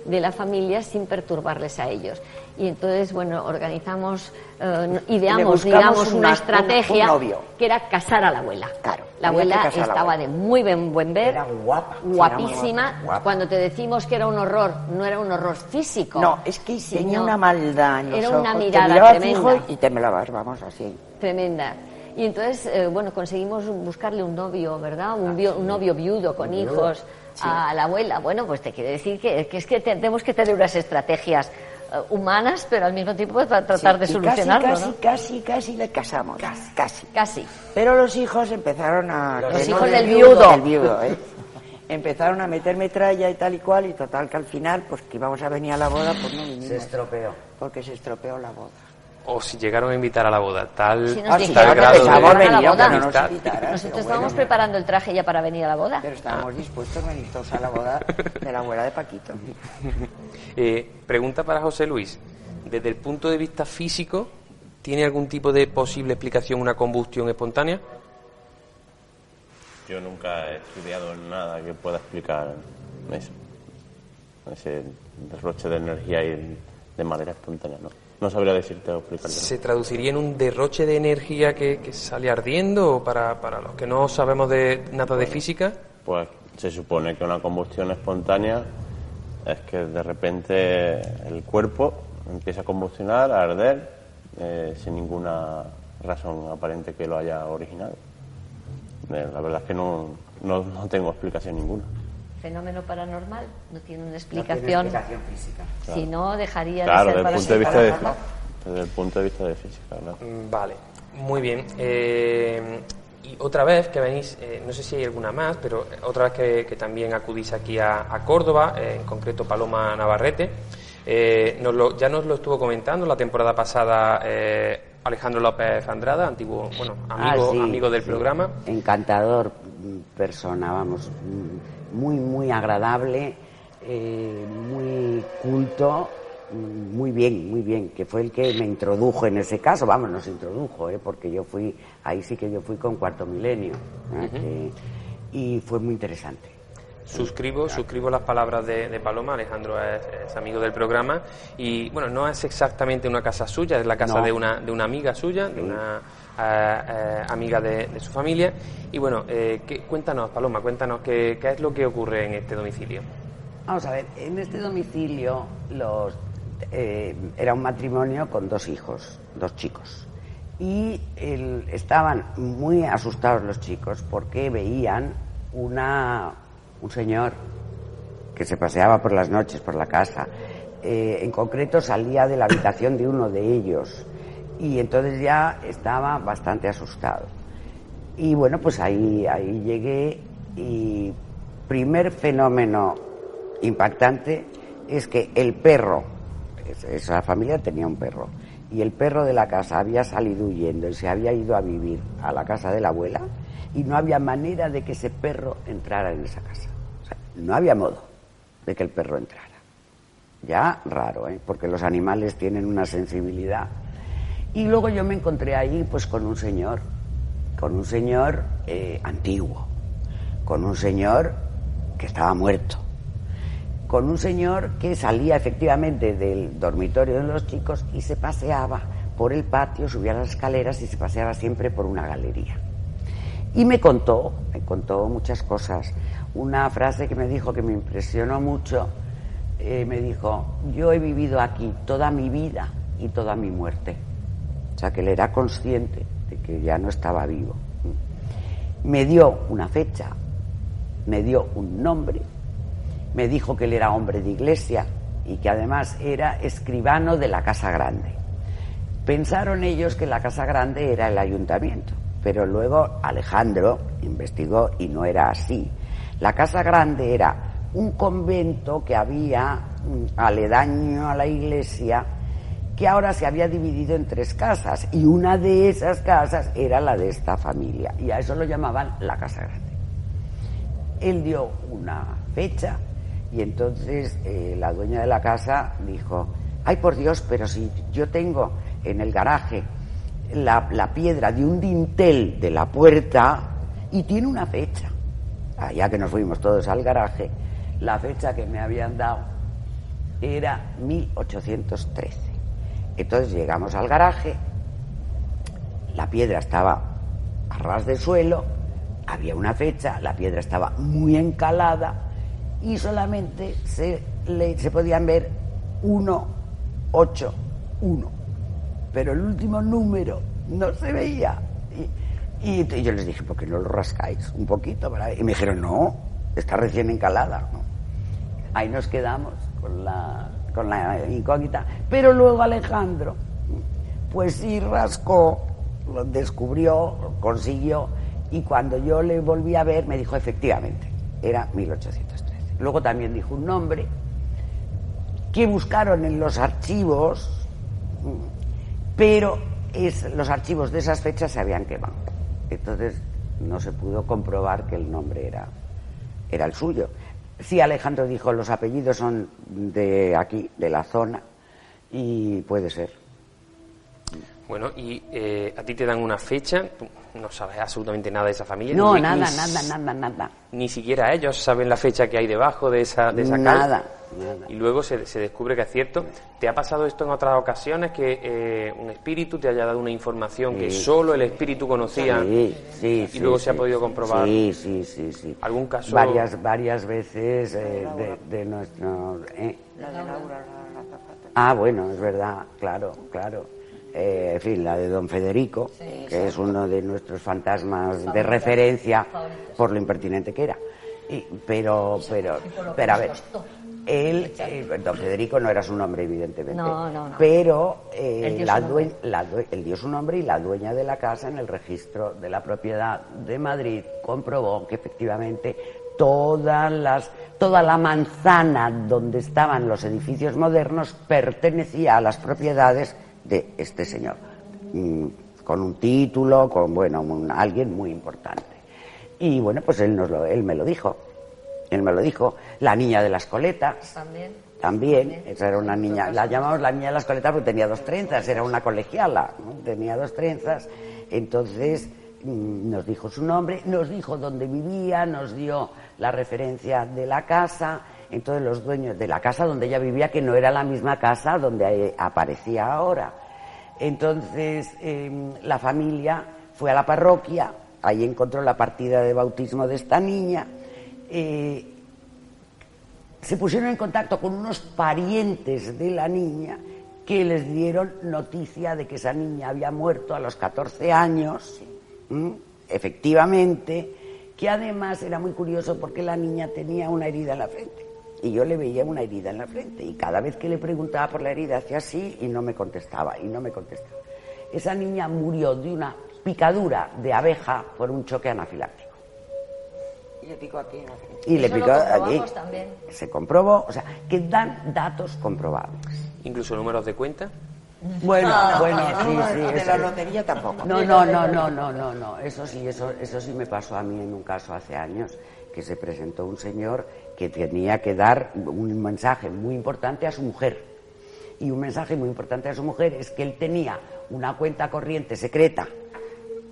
de la familia sin perturbarles a ellos. Y entonces, bueno, organizamos, eh, ideamos, digamos, una- una, un- estrategia un que era casar a la abuela. Claro, La abuela la estaba abuela. de muy buen, buen ver, Era guapa, era guapísima. guapa. Cuando te decimos que era un horror, no era un horror físico. No, es que tenía una maldad en los Era ojos. una mirada tremenda. fijo y te me la vamos, así. Tremenda. Y entonces, eh, bueno, conseguimos buscarle un novio, ¿verdad? Un, vio- un novio viudo con hijos a la abuela. Bueno, pues te quiere decir que, que es que tenemos que tener unas estrategias eh, humanas, pero al mismo tiempo para tratar de Sí, solucionarlo, casi, ¿no? casi, casi, casi le casamos. Casi. Casi. Pero los hijos empezaron a... Los que hijos no- del viudo. Del viudo, ¿eh? Empezaron a meter metralla y tal y cual, y total que al final, pues que íbamos a venir a la boda, pues no vinimos. Se estropeó. Porque se estropeó la boda. O si llegaron a invitar a la boda, tal, Si nos Ah, sí, dijeron tal grado de, boda. no nos invitaran, Nosotros estábamos preparando el traje ya para venir a la boda. Pero estábamos dispuestos a venir todos a la boda de la abuela de Paquito. Eh, pregunta para José Luis. Desde el punto de vista físico, ¿tiene algún tipo de posible explicación una combustión espontánea? Yo nunca he estudiado nada que pueda explicar eso. Ese derroche de energía y de manera espontánea, ¿no? No sabría decirte o explicarte. ¿Se traduciría en un derroche de energía que, que sale ardiendo? O para, para los que no sabemos de nada de física, Pues se supone que una combustión espontánea es que de repente el cuerpo empieza a combustionar, a arder, eh, sin ninguna razón aparente que lo haya originado. Eh, la verdad es que no, no, no tengo explicación ninguna. Fenómeno paranormal, no tiene una No explicación. tiene explicación física. Si no, dejaría Claro, de ser desde el para punto de vista de, desde el punto de vista de física, claro. Mm, Vale, muy bien. Eh, y otra vez que venís, eh, no sé si hay alguna más, pero otra vez que, que también acudís aquí a, a Córdoba, eh, en concreto Paloma Navarrete, eh, nos lo- ya nos lo estuvo comentando la temporada pasada eh, Alejandro López Andrada, antiguo, bueno, Ah, amigo, sí, amigo del sí. programa. Encantador mm, persona, vamos, mm, muy, muy agradable, eh, muy culto, muy bien, muy bien, que fue el que me introdujo en ese caso, vamos, nos introdujo, eh, porque yo fui, ahí sí que yo fui con cuarto milenio, ¿eh? que- y fue muy interesante. Suscribo, suscribo las palabras de, de Paloma. Alejandro es, es amigo del programa y bueno, no es exactamente una casa suya, es la casa No. de una de una amiga suya, de una amiga de, su familia. Y bueno, eh, ¿qué- cuéntanos, Paloma, cuéntanos qué, qué es lo que ocurre en este domicilio. Vamos a ver, en este domicilio los, eh, era un matrimonio con dos hijos, dos chicos. Y el- estaban muy asustados los chicos porque veían una, un señor que se paseaba por las noches por la casa. Eh, en concreto salía de la habitación de uno de ellos y entonces ya estaba bastante asustado. Y bueno, pues ahí, ahí llegué y primer fenómeno impactante es que el perro, es- esa familia tenía un perro, y el perro de la casa había salido huyendo y se había ido a vivir a la casa de la abuela y no había manera de que ese perro entrara en esa casa. O sea, no había modo de que el perro entrara. Ya raro, ¿eh? porque los animales tienen una sensibilidad. Y luego yo me encontré ahí pues con un señor, con un señor eh, antiguo, con un señor que estaba muerto, con un señor que salía efectivamente del dormitorio de los chicos y se paseaba por el patio, subía las escaleras y se paseaba siempre por una galería. Y me contó, me contó muchas cosas. Una frase que me dijo que me impresionó mucho, eh, me dijo, yo he vivido aquí toda mi vida y toda mi muerte. Sea, que él era consciente de que ya no estaba vivo. Me dio una fecha, me dio un nombre, me dijo que él era hombre de iglesia y que además era escribano de la Casa Grande. Pensaron ellos que la Casa Grande era el ayuntamiento, pero luego Alejandro investigó y no era así. La Casa Grande era un convento que había mm, aledaño a la iglesia que ahora se había dividido en tres casas y una de esas casas era la de esta familia y a eso lo llamaban la Casa Grande. Él dio una fecha y entonces eh, la dueña de la casa dijo, ay por Dios, pero si yo tengo en el garaje la, la piedra de un dintel de la puerta y tiene una fecha. Allá que nos fuimos todos al garaje, la fecha que me habían dado era 1813. Entonces llegamos al garaje, la piedra estaba a ras de suelo, había una fecha, la piedra estaba muy encalada y solamente se, le- se podían ver 1, 8, 1. Pero el último número no se veía. Y, yo les dije, ¿por qué no lo rascáis un poquito? para-?" Y me dijeron, no, está recién encalada. ¿no? Ahí nos quedamos con la, con la incógnita. Pero luego Alejandro, pues sí rascó, lo descubrió, consiguió, y cuando yo le volví a ver me dijo, efectivamente, era 1813. Luego también dijo un nombre que buscaron en los archivos, pero es- los archivos de esas fechas se habían quemado. Entonces no se pudo comprobar que el nombre era, era el suyo. Sí, Alejandro dijo, los apellidos son de aquí, de la zona, y puede ser. Bueno, y eh, a ti te dan una fecha, tú no sabes absolutamente nada de esa familia. No, ni- nada, ni nada, nada, nada. Ni siquiera ellos saben la fecha que hay debajo de esa, de esa cal. Nada, nada. Y luego se, se descubre que es cierto. ¿Te ha pasado esto en otras ocasiones que eh, un espíritu te haya dado una información que Sí. solo el espíritu conocía Sí, sí, y luego sí. se ha podido comprobar? Sí, sí, sí, sí. ¿Algún caso? Varias, varias veces eh, de, de nuestro... ¿eh? Ah, bueno, es verdad, claro, claro. Eh, en fin, la de don Federico, que es uno de nuestros fantasmas de referencia por lo impertinente que era. Y- pero, pero, pero a ver, él, eh, don Federico no era su nombre, evidentemente. No, no, no. Pero eh, la su nombre. due- la due- él dio su nombre y la dueña de la casa en el registro de la propiedad de Madrid comprobó que efectivamente todas las, toda la manzana donde estaban los edificios modernos pertenecía a las propiedades de este señor. mm, con un título, con, bueno, un- alguien muy importante. Y bueno, pues él, nos lo, él me lo dijo. Él me lo dijo. La niña de las coletas. También. También, esa era una niña, la llamamos la niña de las coletas porque tenía dos trenzas, era una colegiala, ¿no? tenía dos trenzas, entonces mm, nos dijo su nombre, nos dijo dónde vivía, nos dio la referencia de la casa, entonces los dueños de la casa donde ella vivía, que no era la misma casa donde eh, aparecía ahora. Entonces eh, la familia fue a la parroquia, ahí encontró la partida de bautismo de esta niña, eh, se pusieron en contacto con unos parientes de la niña que les dieron noticia de que esa niña había muerto a los 14 años, efectivamente, que además era muy curioso porque la niña tenía una herida en la frente. Y yo le veía una herida en la frente y cada vez que le preguntaba por la herida hacía así y no me contestaba, y no me contestaba. Esa niña murió de una picadura de abeja por un choque anafiláctico. Y le picó aquí en la frente. Y le lo picó aquí. también. Se comprobó, o sea, que dan datos comprobables. Incluso números de cuenta. Bueno, No, bueno, no, sí, no, sí. de eso- la lotería tampoco. No, no, no, no, no, no, no. Eso sí, eso, eso sí me pasó a mí en un caso hace años, que se presentó un señor que tenía que dar un mensaje muy importante a su mujer. Y un mensaje muy importante a su mujer es que él tenía una cuenta corriente secreta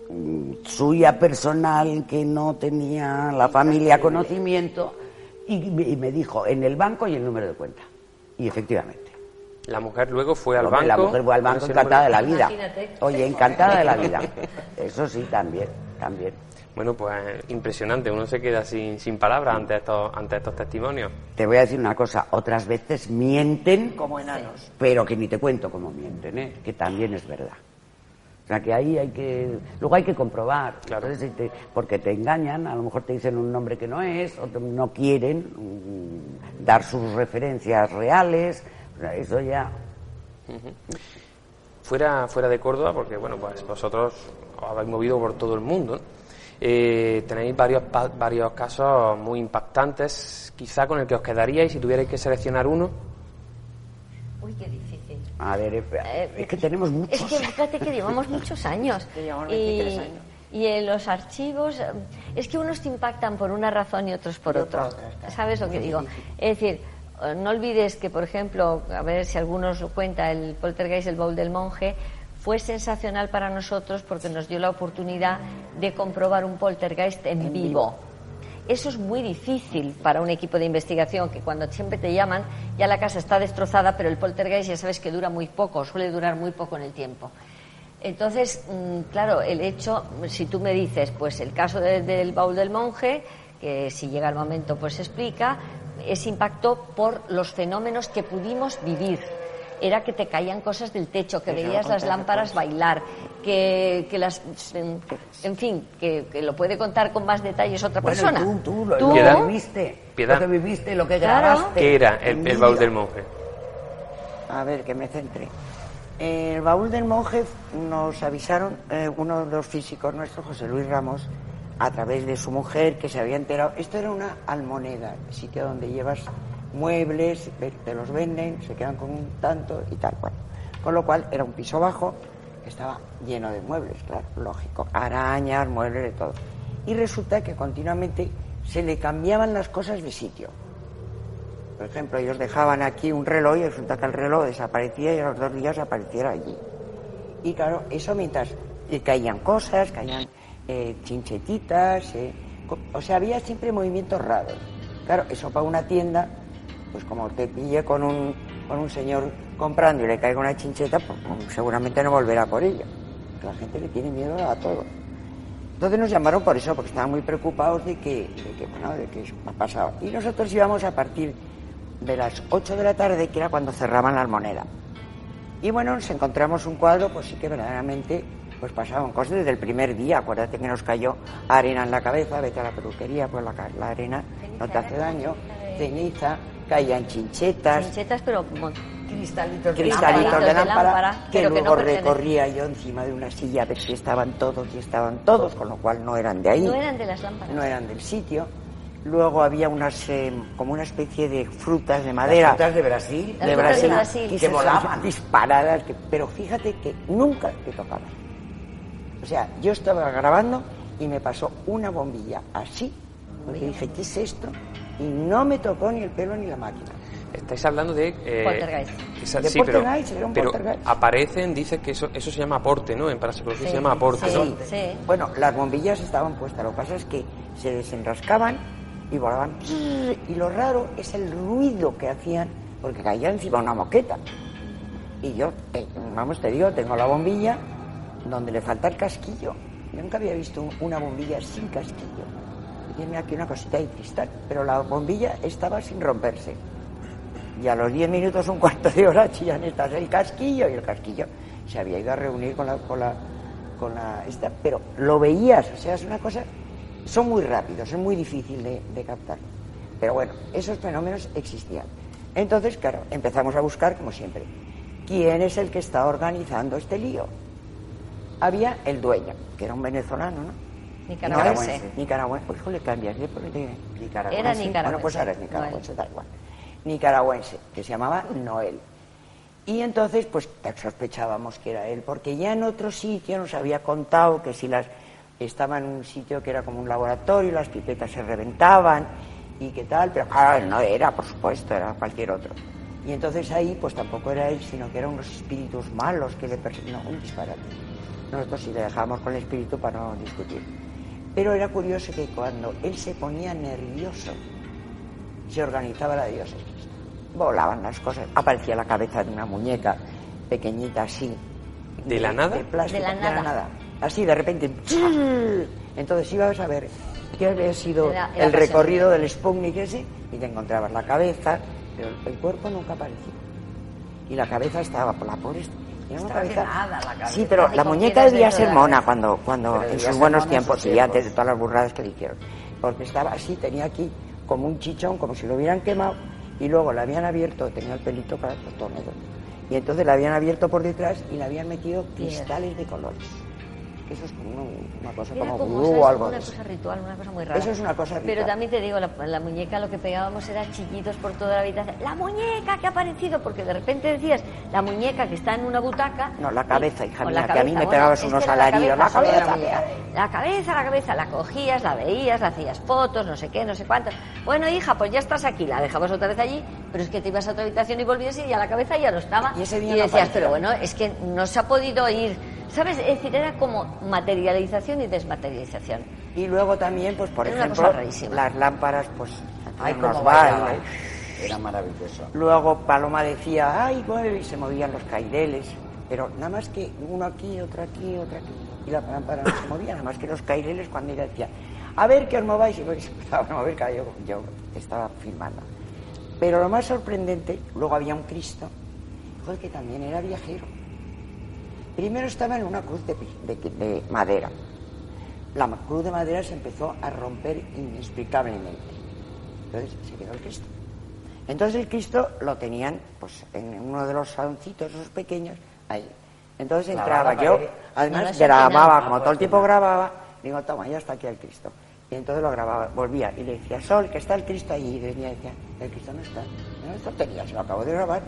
mm, suya personal que no tenía la familia conocimiento y, me- dijo en el banco y el número de cuenta. Y efectivamente. La mujer luego fue al banco. La mujer fue al banco encantada de la vida. Imagínate. Oye, encantada de la vida. Eso sí, también, también. Bueno, pues impresionante. Uno se queda sin, sin palabras ante estos, ante estos testimonios. Te voy a decir una cosa, otras veces mienten, Como enanos. pero que ni te cuento cómo mienten, ¿eh? que también es verdad. O sea, que ahí hay que... Luego hay que comprobar. Claro. Entonces, si te- porque te engañan, a lo mejor te dicen un nombre que no es, o te- no quieren mm, dar sus referencias reales. O sea, eso ya... Fuera, fuera de Córdoba, porque bueno, pues vosotros os habéis movido por todo el mundo. ¿no? Eh, tenéis varios, pa- varios casos muy impactantes, quizá con el que os quedaríais si tuvierais que seleccionar uno. Uy, qué difícil. A ver, es, Eh, es que tenemos muchos. Es que fíjate que llevamos muchos años. Que llevamos y, 23 años. y en los archivos, eh, es que unos te impactan por una razón y otros por Y otra. ¿Sabes lo que digo? Es decir, eh, no olvides que, por ejemplo, a ver si algunos lo cuenta, el poltergeist, el baúl del monje, fue sensacional para nosotros porque nos dio la oportunidad de comprobar un poltergeist en, vivo. Eso es muy difícil para un equipo de investigación que cuando siempre te llaman ya la casa está destrozada, pero el poltergeist ya sabes que dura muy poco, suele durar muy poco en el tiempo. Entonces, mm, claro, el hecho, si tú me dices, pues el caso de- del baúl del monje, que si llega el momento pues se explica, ese impacto por los fenómenos que pudimos vivir. Era que te caían cosas del techo, que veías las lámparas bailar, que, que las. En, en fin, que, que lo puede contar con más detalles otra Bueno, persona. tú, tú, lo, ¿Tú? lo viviste, Piedad. lo que viviste, lo que Claro. grabaste. ¿Qué era el, el baúl del monje? A ver, que me centre. El baúl del monje nos avisaron eh, uno de los físicos nuestros, José Luis Ramos, a través de su mujer, que se había enterado. Esto era una almoneda, sitio donde llevas muebles, te los venden, se quedan con un tanto y tal cual. Con lo cual era un piso bajo que estaba lleno de muebles, claro, lógico, arañas, muebles, de todo. Y resulta que continuamente se le cambiaban las cosas de sitio. Por ejemplo, ellos dejaban aquí un reloj y resulta que el reloj desaparecía y a los dos días apareciera allí. Y claro, eso mientras caían cosas, caían eh, chinchetitas, eh, o sea, había siempre movimientos raros. Claro, eso para una tienda, pues como te pille con un, con un señor comprando y le caiga una chincheta, pues, pues, seguramente no volverá por ella. La gente le tiene miedo a todo. Entonces nos llamaron por eso, porque estaban muy preocupados de que, de que, bueno, de que eso pasaba. Y nosotros íbamos a partir de las 8 de la tarde, que era cuando cerraban la moneda. Y bueno, nos encontramos un cuadro, pues sí que verdaderamente pues pasaban cosas desde el primer día. Acuérdate que nos cayó arena en la cabeza, vete a la peluquería, pues la, arena no te hace daño, ceniza, caían chinchetas, Chinchetas, pero como Cristalitos de cristalitos lámpara. de lámpara, que luego no recorría yo encima de una silla a ver si estaban todos y estaban todos, con lo cual no eran de ahí no eran de las lámparas. no eran del sitio. Luego había unas, eh, como una especie de frutas de madera. Las frutas de Brasil. Las de Brasil, Brasil. que Que se volaban. volaban disparadas, que- pero fíjate que nunca te tocaban. O sea, yo estaba grabando y me pasó una bombilla así, porque dije, ¿qué es esto? Y no me tocó ni el pelo ni la máquina. Estáis hablando de... eh, Poltergeist. esa- De sí, pero, poltergeist, era un pero poltergeist. aparecen, dice que eso, eso se llama aporte, ¿no? En parapsicología Sí, se llama aporte. sí. ¿no? Sí. Bueno, las bombillas estaban puestas, lo que pasa es que se desenrascaban y volaban. Y lo raro es el ruido que hacían, porque caía encima una moqueta. Y yo, te- vamos, te digo, tengo la bombilla donde le falta el casquillo. Yo nunca había visto un- una bombilla sin casquillo. Tiene aquí una cosita de cristal, pero la bombilla estaba sin romperse. Y a los 10 minutos, un cuarto de hora, chillan estas el casquillo y el casquillo se había ido a reunir con la, con la, con la esta, pero lo veías, o sea, es una cosa, son muy rápidos, es muy difícil de, de captar. Pero bueno, esos fenómenos existían. Entonces, claro, empezamos a buscar, como siempre, quién es el que está organizando este lío. Había el dueño, que era un venezolano, ¿no? Nicaragüense. Nicaragüense. Hijo, le de nicaragüense. Era nicaragüense. Bueno, pues ahora es nicaragüense, da igual. Nicaragüense, que se llamaba Noel. Y entonces, pues sospechábamos que era él, porque ya en otro sitio nos había contado que si las estaba en un sitio que era como un laboratorio, las pipetas se reventaban y qué tal, pero claro, él no era, por supuesto, era cualquier otro. Y entonces ahí, pues tampoco era él, sino que eran unos espíritus malos que le perseguían. No, un disparate. Nosotros sí le dejábamos con el espíritu para no discutir. Pero era curioso que cuando él se ponía nervioso, se organizaba la diócesis. Volaban las cosas. Aparecía la cabeza de una muñeca pequeñita así. ¿De la nada? plástico, De la nada. Así, de repente. Entonces ibas a ver qué había sido Era- era el recorrido del Sputnik ese y te encontrabas la cabeza, pero el cuerpo nunca aparecía. Y la cabeza estaba por la pobre. Era una Estaba cabeza. quemada la cabeza. Sí, pero la muñeca debía ser mona cuando, cuando en sus buenos tiempos y antes de todas las burradas que le hicieron. Porque estaba así, tenía aquí como un chichón, como si lo hubieran quemado, y luego la habían abierto, tenía el pelito para todo negro. Y entonces la habían abierto por detrás y le habían metido cristales de colores. Que eso es como una, cosa Era como como, o algo una de eso. cosa ritual, una cosa muy rara. Eso es una cosa Pero también te digo, la, la muñeca lo que pegábamos era chillidos por toda la habitación. ¡La muñeca que ha aparecido! Porque de repente decías, la muñeca que está en una butaca... No, la cabeza, hija mía, la que a mí me cabeza, pegabas unos alaridos. La solo de cabeza. La cabeza, la cabeza, la cogías, la veías, la hacías fotos, no sé qué, no sé cuánto. Bueno, hija, pues ya estás aquí, la dejabas otra vez allí, pero es que te ibas a otra habitación y volvías y ya la cabeza ya no estaba. Y ese día y decías, pero bueno, es que no se ha podido ir. ¿Sabes? Es decir, era como materialización y desmaterialización. Y luego también, pues por Era ejemplo, las lámparas, pues Ay, bailaba. bailes. Era maravilloso. Luego Paloma decía, ay, mueve, y se movían los caireles. Pero nada más que uno aquí, otro aquí, otro aquí. Y la lámpara no se movía, nada más que los caireles cuando ella decía, a ver que os mováis. Y pues a mover, claro, yo, yo estaba filmando. Pero lo más sorprendente, luego había un Cristo, fue el que también era viajero. Primero estaba en una cruz de, pi- de- de madera. La cruz de madera se empezó a romper inexplicablemente. Entonces se quedó el Cristo. Entonces el Cristo lo tenían pues en uno de los saloncitos, esos pequeños, ahí. Entonces entraba yo, además No, grababa, como todo el tiempo grababa, digo, toma, ya está aquí el Cristo. Y entonces lo grababa, volvía y le decía, Sol, que está el Cristo allí. Y venía y decía, el Cristo no está. No, esto tenía, se lo acabo de grabar.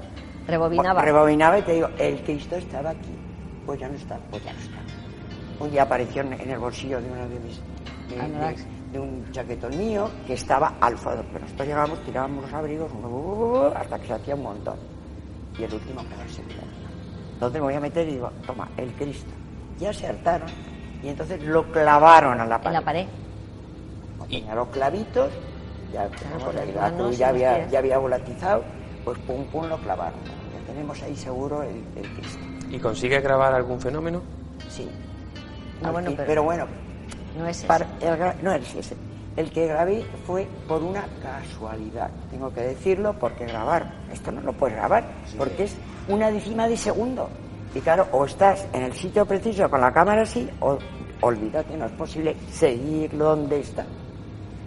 Rebobinaba. Rebobinaba y te digo, el Cristo estaba aquí. Pues ya no está, pues ya no está. Un día apareció en en el bolsillo de uno de mis. de- de un chaquetón mío que estaba al fondo. Pero nosotros llegábamos, tirábamos los abrigos hasta que se hacía un montón. Y el último quedarse tirado. Entonces me voy a meter y digo, toma, el Cristo. Ya se hartaron y entonces lo clavaron a la En pared. la pared. Como tenía los clavitos, ya, Claro, la cruz ya había, pies. ya había volatizado, pues pum pum lo clavaron. Ya tenemos ahí seguro el, el Cristo. ¿Y consigues grabar algún fenómeno? Sí. No, Al bueno, pero- bueno, No es para- el no es ese. El que grabé fue por una casualidad. Tengo que decirlo porque grabar, esto no lo puedes grabar, porque es una décima de segundo. Y claro, o estás en el sitio preciso con la cámara así, o olvídate, no es posible seguir donde está.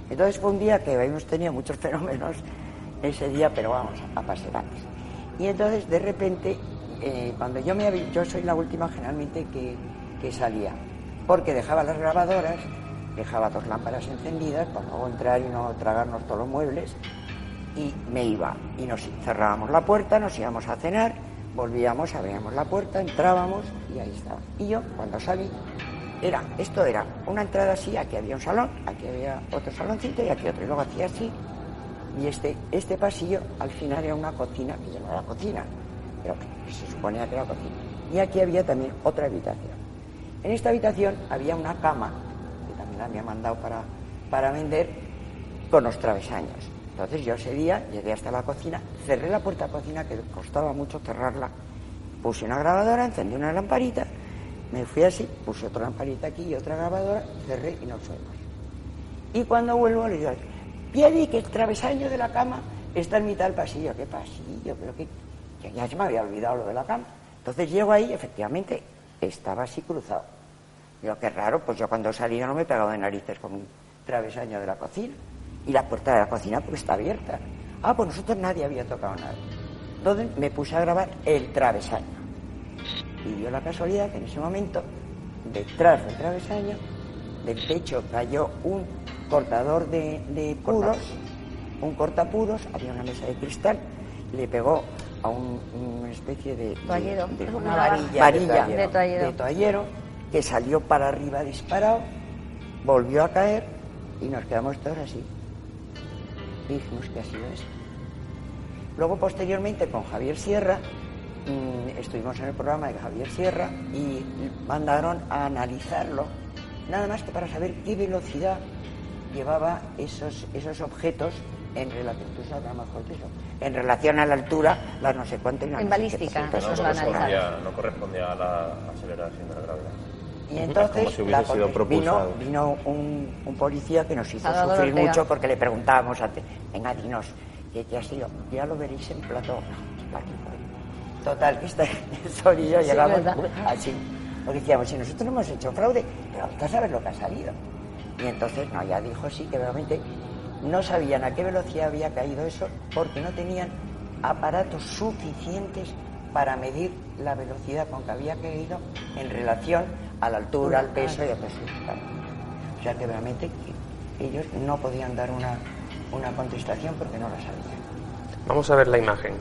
Entonces fue un día que habíamos tenido muchos fenómenos ese día, pero vamos, apasionantes. Y entonces de repente, eh, cuando yo me yo soy la última generalmente que, que salía, porque dejaba las grabadoras dejaba dos lámparas encendidas para luego entrar y no tragarnos todos los muebles y me iba y nos cerrábamos la puerta, nos íbamos a cenar, volvíamos, abríamos la puerta, entrábamos y ahí estaba. Y yo cuando salí era, esto era una entrada así, aquí había un salón, aquí había otro saloncito y aquí otro, y luego hacía así y este, este pasillo al final era una cocina, que era cocina, pero se suponía que era cocina. Y aquí había también otra habitación. En esta habitación había una cama, que también la había mandado para, para vender, con los travesaños. Entonces yo ese día llegué hasta la cocina, cerré la puerta de la cocina, que costaba mucho cerrarla, puse una grabadora, encendí una lamparita, me fui así, puse otra lamparita aquí y otra grabadora, cerré y nos fuimos. Y cuando vuelvo le digo, Piedi, que el travesaño de la cama está en mitad del pasillo. ¿Qué pasillo? Pero que, ya se me había olvidado lo de la cama. Entonces llego ahí, efectivamente, estaba así cruzado. Digo, qué raro, pues yo cuando salí no me pegaba de narices con un travesaño de la cocina. Y la puerta de la cocina pues está abierta. Ah, pues nosotros nadie había tocado nada. Entonces me puse a grabar el travesaño. Y dio la casualidad que en ese momento, detrás del travesaño, del techo cayó un cortador de, puros, un cortapuros, había una mesa de cristal, le pegó a una especie de, una varilla, de, toallero. que salió para arriba disparado, volvió a caer y nos quedamos todos así. dijimos que ha sido eso. Luego, posteriormente, con Javier Sierra, mm, estuvimos en el programa de Javier Sierra y mandaron a analizarlo, nada más que para saber qué velocidad llevaba esos, esos objetos en relación, tú mejor que eso, en relación a la altura, la no sé cuánto y En balística, eso no, correspondía, no correspondía a la aceleración de la gravedad. Y entonces vino, vino un, un, policía que nos hizo sufrir mucho porque le preguntábamos a venga, dinos, ¿qué, ha sido? Ya lo veréis en plató. Total, que está Sol y yo llegamos así. Porque decíamos, si nosotros no hemos hecho fraude, pero tú sabes lo que ha salido. Y entonces, no, ya dijo sí, que realmente no sabían a qué velocidad había caído eso porque no tenían aparatos suficientes para medir la velocidad con que había caído en relación a la altura, al peso y a peso. O sea que realmente ellos no podían dar una, una contestación porque no la sabían. Vamos a ver la imagen.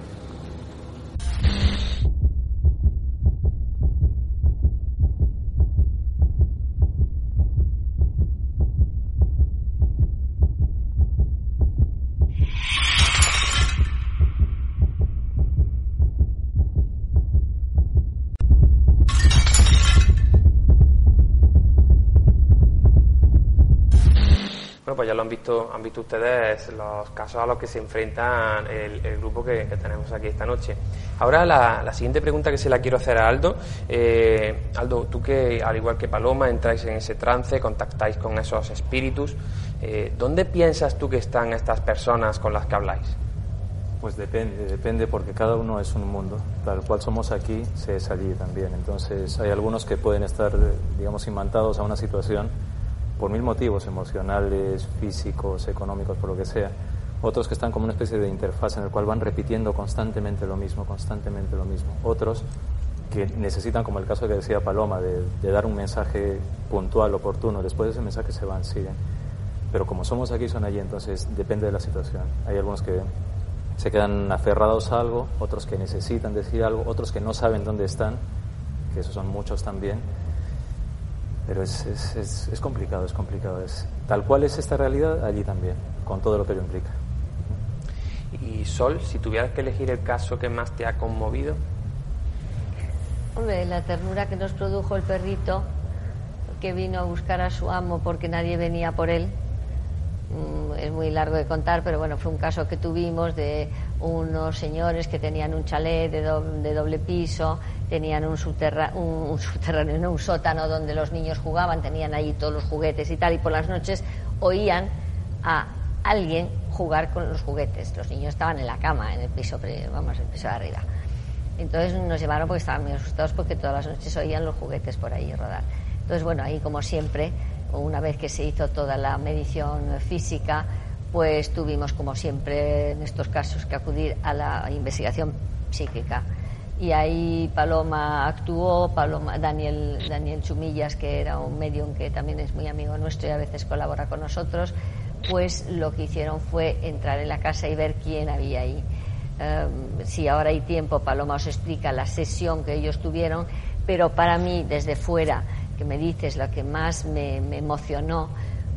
Han visto, han visto ustedes los casos a los que se enfrentan el, grupo que, tenemos aquí esta noche. Ahora la, siguiente pregunta que se la quiero hacer a Aldo. Eh, Aldo, tú que al igual que Paloma entráis en ese trance, contactáis con esos espíritus, eh, ¿dónde piensas tú que están estas personas con las que habláis? Pues depende, depende porque cada uno es un mundo. Tal cual somos aquí, se es allí también. Entonces hay algunos que pueden estar, digamos, imantados a una situación por mil motivos emocionales, físicos, económicos, por lo que sea. Otros que están como una especie de interfaz en el cual van repitiendo constantemente lo mismo, constantemente lo mismo. Otros que necesitan, como el caso que decía Paloma, de, dar un mensaje puntual, oportuno. Después de ese mensaje se van, siguen. Pero como somos aquí, son allí, entonces depende de la situación. Hay algunos que se quedan aferrados a algo, otros que necesitan decir algo, otros que no saben dónde están, que esos son muchos también pero es, es, es, complicado, es complicado. Es, tal cual es esta realidad, allí también, con todo lo que lo implica. Y Sol, si tuvieras que elegir el caso que más te ha conmovido. Hombre, la ternura que nos produjo el perrito que vino a buscar a su amo porque nadie venía por él. Mm, es muy largo de contar, pero bueno, fue un caso que tuvimos de unos señores que tenían un chalet de de doble piso tenían un, un, subterráneo, un sótano donde los niños jugaban, tenían ahí todos los juguetes y tal, y por las noches oían a alguien jugar con los juguetes. Los niños estaban en la cama, en el piso, vamos, el piso de arriba. Entonces nos llevaron porque estaban muy asustados porque todas las noches oían los juguetes por ahí rodar. Entonces, bueno, ahí como siempre, una vez que se hizo toda la medición física, pues tuvimos como siempre en estos casos que acudir a la investigación psíquica y ahí Paloma actuó, Paloma, Daniel, Daniel Chumillas, que era un medium que también es muy amigo nuestro y a veces colabora con nosotros, pues lo que hicieron fue entrar en la casa y ver quién había ahí. Em, si ahora hay tiempo, Paloma os explica la sesión que ellos tuvieron, pero para mí, desde fuera, que me dices lo que más me, emocionó,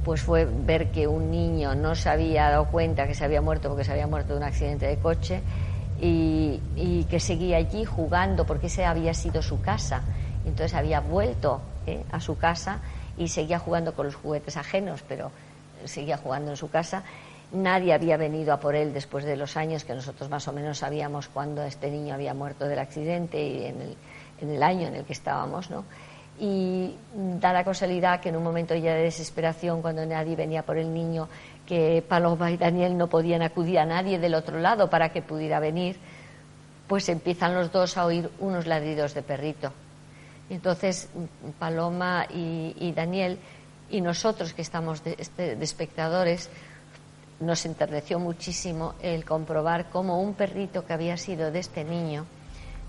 pues fue ver que un niño no se había dado cuenta que se había muerto porque se había muerto de un accidente de coche y, que seguía allí jugando porque ese había sido su casa. Entonces había vuelto eh, a su casa y seguía jugando con los juguetes ajenos, pero seguía jugando en su casa. Nadie había venido a por él después de los años que nosotros más o menos sabíamos cuando este niño había muerto del accidente y en el, en el año en el que estábamos, ¿no? Y da la casualidad que en un momento ya de desesperación, cuando nadie venía por el niño, que Paloma y Daniel no podían acudir a nadie del otro lado para que pudiera venir, pues empiezan los dos a oír unos ladridos de perrito. Entonces Paloma y, Daniel y nosotros que estamos este, de, espectadores nos enterneció muchísimo el comprobar cómo un perrito que había sido de este niño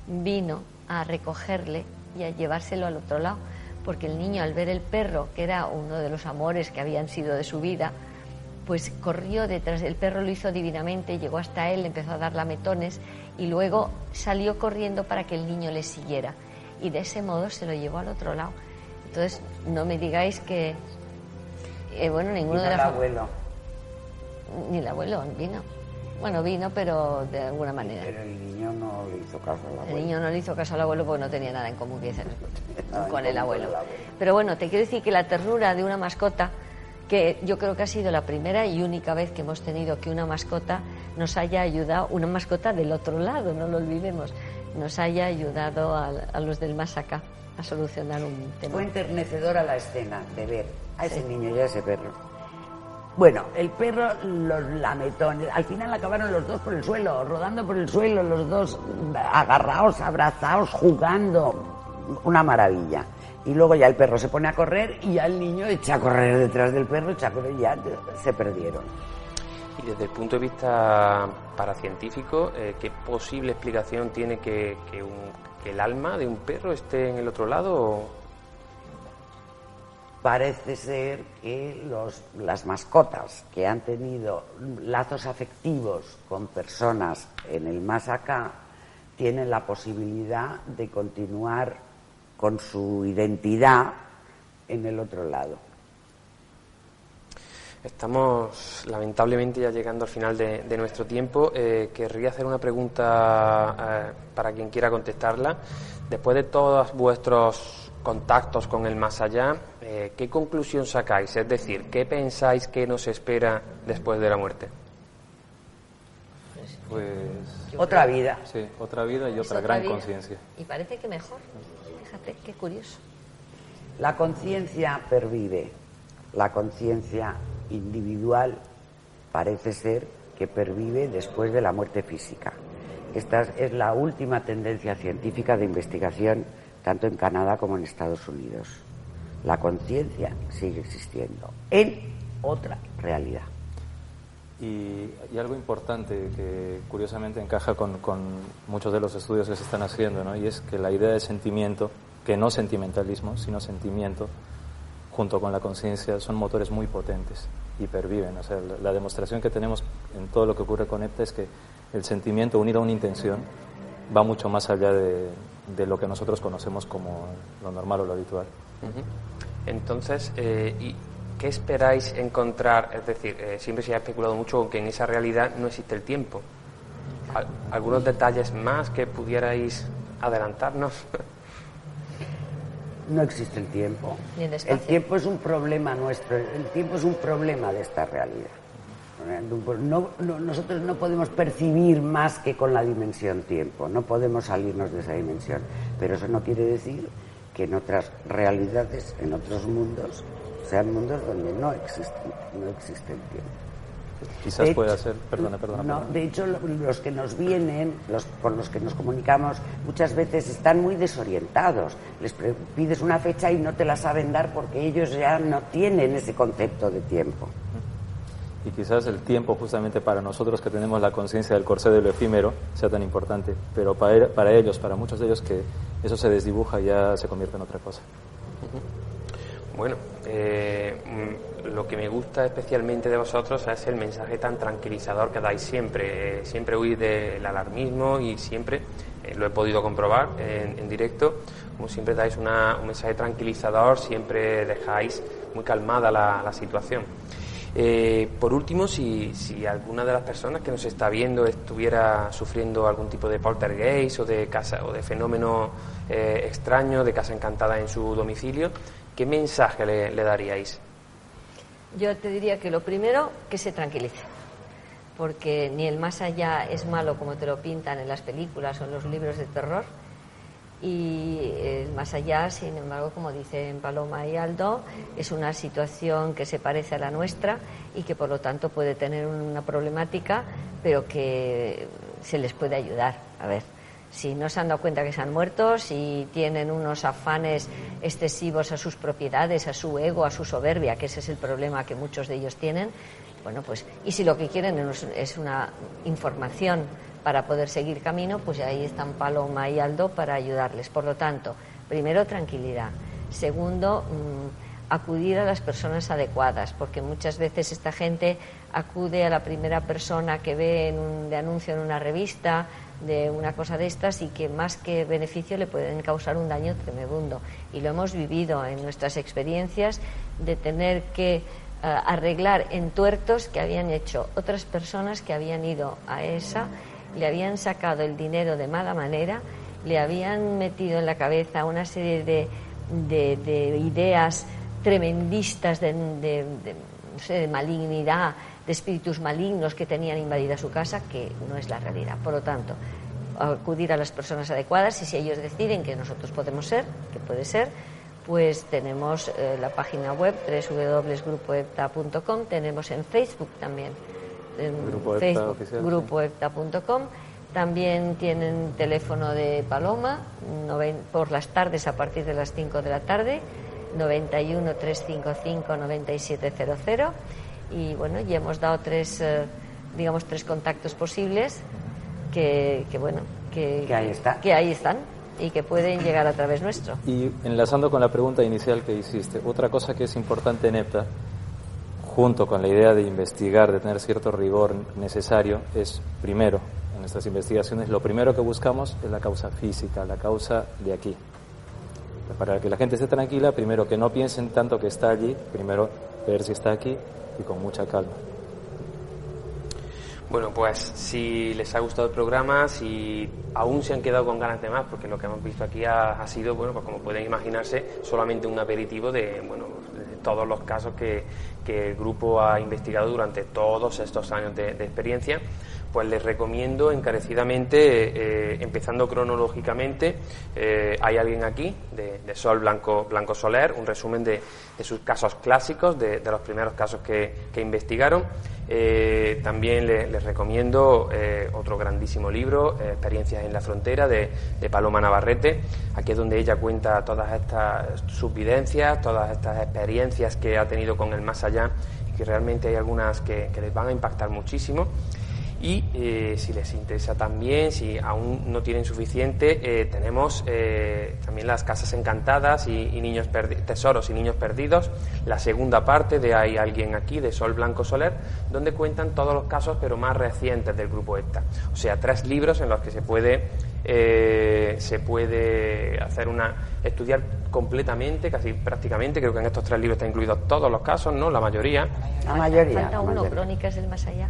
vino a recogerle y a llevárselo al otro lado, porque el niño al ver el perro, que era uno de los amores que habían sido de su vida, pues corrió detrás, el perro lo hizo divinamente, llegó hasta él, empezó a dar lametones y luego salió corriendo para que el niño le siguiera. Y de ese modo se lo llevó al otro lado. Entonces, no me digáis que, eh, bueno, ninguno de el abuelo. Ni el abuelo vino. Bueno, vino, pero de alguna manera. Pero el no le hizo caso al abuelo. El niño no le hizo caso al abuelo porque no tenía nada en común con el abuelo. Pero bueno, te quiero decir que la ternura de una mascota que yo creo que ha sido la primera y única vez que hemos tenido que una mascota nos haya ayudado, una mascota del otro lado, no lo olvidemos, nos haya ayudado a, los del más acá a solucionar un tema. Fue enternecedora la escena de ver a ese niño y a ese perro. Bueno, el perro, los lametones, al final acabaron los dos por el suelo, rodando por el suelo, los dos agarrados, abrazados, jugando. Una maravilla y luego ya el perro se pone a correr y ya el niño echa a correr detrás del perro, echa a correr y ya se perdieron. Y desde el punto de vista paracientífico, eh, ¿qué posible explicación tiene que, el alma de un perro esté en el otro lado? Parece ser que los, las mascotas que han tenido lazos afectivos con personas en el más acá tienen la posibilidad de continuar con su identidad en el otro lado. Estamos lamentablemente ya llegando al final de, nuestro tiempo. Eh, querría hacer una pregunta eh, para quien quiera contestarla. Después de todos vuestros contactos con el más allá, eh, ¿qué conclusión sacáis? Es decir, ¿qué pensáis que nos espera después de la muerte? Pues otra vida. Sí, otra vida y otra, gran conciencia. Y parece que mejor qué curioso. La conciencia pervive. La conciencia individual parece ser que pervive después de la muerte física. Esta es la última tendencia científica de investigación tanto en Canadá como en Estados Unidos. La conciencia sigue existiendo en otra realidad. Y, algo importante que curiosamente encaja con, muchos de los estudios que se están haciendo, ¿no? y es que la idea de sentimiento que no sentimentalismo, sino sentimiento, junto con la conciencia, son motores muy potentes y perviven. O sea, la, demostración que tenemos en todo lo que ocurre con EPTA es que el sentimiento unido a una intención va mucho más allá de, lo que nosotros conocemos como lo normal o lo habitual. Entonces, eh, ¿y ¿qué esperáis encontrar? Es decir, eh, siempre se ha especulado mucho que en esa realidad no existe el tiempo. ¿Algunos detalles más que pudierais adelantarnos? no existe el tiempo. El, tiempo es un problema nuestro, el tiempo es un problema de esta realidad. nosotros no podemos percibir más que con la dimensión tiempo, no podemos salirnos de esa dimensión, pero eso no quiere decir que en otras realidades, en otros mundos, sean mundos donde no existe, no existe el tiempo. Quizás pueda ser, perdona, perdona. No, de hecho, los que nos vienen, los con los que nos comunicamos, muchas veces están muy desorientados. Les pides una fecha y no te la saben dar porque ellos ya no tienen ese concepto de tiempo. Y quizás el tiempo justamente para nosotros que tenemos la conciencia del corsé de lo efímero sea tan importante, pero para, para ellos, para muchos de ellos que eso se desdibuja ya se convierte en otra cosa. Bueno, eh, lo que me gusta especialmente de vosotros es el mensaje tan tranquilizador que dais siempre. siempre huís del alarmismo y siempre, eh, lo he podido comprobar en, directo, como siempre dais un mensaje tranquilizador, siempre dejáis muy calmada la, situación. Eh, por último, si, alguna de las personas que nos está viendo estuviera sufriendo algún tipo de poltergeist o de casa o de fenómeno extraño de casa encantada en su domicilio, ¿qué mensaje le, daríais? Yo te diría que lo primero, que se tranquilice, porque ni el más allá es malo como te lo pintan en las películas o en los libros de terror, y el más allá, sin embargo, como dicen Paloma y Aldo, es una situación que se parece a la nuestra y que por lo tanto puede tener una problemática, pero que se les puede ayudar. A ver, si no se han dado cuenta que se han muerto, si tienen unos afanes excesivos a sus propiedades, a su ego, a su soberbia, que ese es el problema que muchos de ellos tienen, bueno, pues, y si lo que quieren es una información para poder seguir camino, pues ahí están Paloma y Aldo para ayudarles. Por lo tanto, primero, tranquilidad. Segundo, mm, acudir a las personas adecuadas, porque muchas veces esta gente acude a la primera persona que ve en un, de anuncio en una revista, de una cosa de estas y que más que beneficio le pueden causar un daño tremendo. Y lo hemos vivido en nuestras experiencias de tener que eh, arreglar entuertos que habían hecho otras personas que habían ido a esa, le habían sacado el dinero de mala manera, le habían metido en la cabeza una serie de, de, ideas tremendistas de, de malignidad, de espíritus malignos que tenían invadida su casa, que no es la realidad. Por lo tanto, acudir a las personas adecuadas y si ellos deciden que nosotros podemos ser, que puede ser, pues tenemos eh, la página web www.grupoepta.com, tenemos en Facebook también, en Grupo Facebook, grupoepta.com. También tienen teléfono de Paloma por las tardes a partir de las 5 de la tarde, 91 355 9700 y bueno, ya hemos dado tres, eh, digamos, tres contactos posibles que, bueno, que, ahí está. que ahí están y que pueden llegar a través nuestro. Y enlazando con la pregunta inicial que hiciste, otra cosa que es importante en EPTA, junto con la idea de investigar, de tener cierto rigor necesario, es primero, en nuestras investigaciones, lo primero que buscamos es la causa física, la causa de aquí. Para que la gente esté tranquila, primero que no piensen tanto que está allí, primero ver si está aquí y con mucha calma. Bueno, pues si les ha gustado el programa, si aún se han quedado con ganas de más, porque lo que hemos visto aquí ha, sido, bueno, pues como pueden imaginarse, solamente un aperitivo de, bueno, de todos los casos que, que, el grupo ha investigado durante todos estos años de experiencia pues les recomiendo encarecidamente, eh, empezando cronológicamente, eh, hay alguien aquí de, Sol Blanco, Blanco Soler, un resumen de, sus casos clásicos, de, los primeros casos que, investigaron. Eh, también les recomiendo otro grandísimo libro, Experiencias en la Frontera, de, Paloma Navarrete. Aquí es donde ella cuenta todas estas subvidencias, todas estas experiencias que ha tenido con el más allá y que realmente hay algunas que les van a impactar muchísimo y eh, si les interesa también, si aún no tienen suficiente, eh, tenemos eh, también las casas encantadas y, niños tesoros y niños perdidos, la segunda parte de Hay alguien aquí, de Sol Blanco Soler, donde cuentan todos los casos pero más recientes del grupo ETA. O sea, tres libros en los que se puede se puede hacer una estudiar completamente, casi prácticamente, creo que en estos tres libros están incluidos todos los casos, ¿no? La mayoría. La mayoría. Falta uno, Crónicas del Más Allá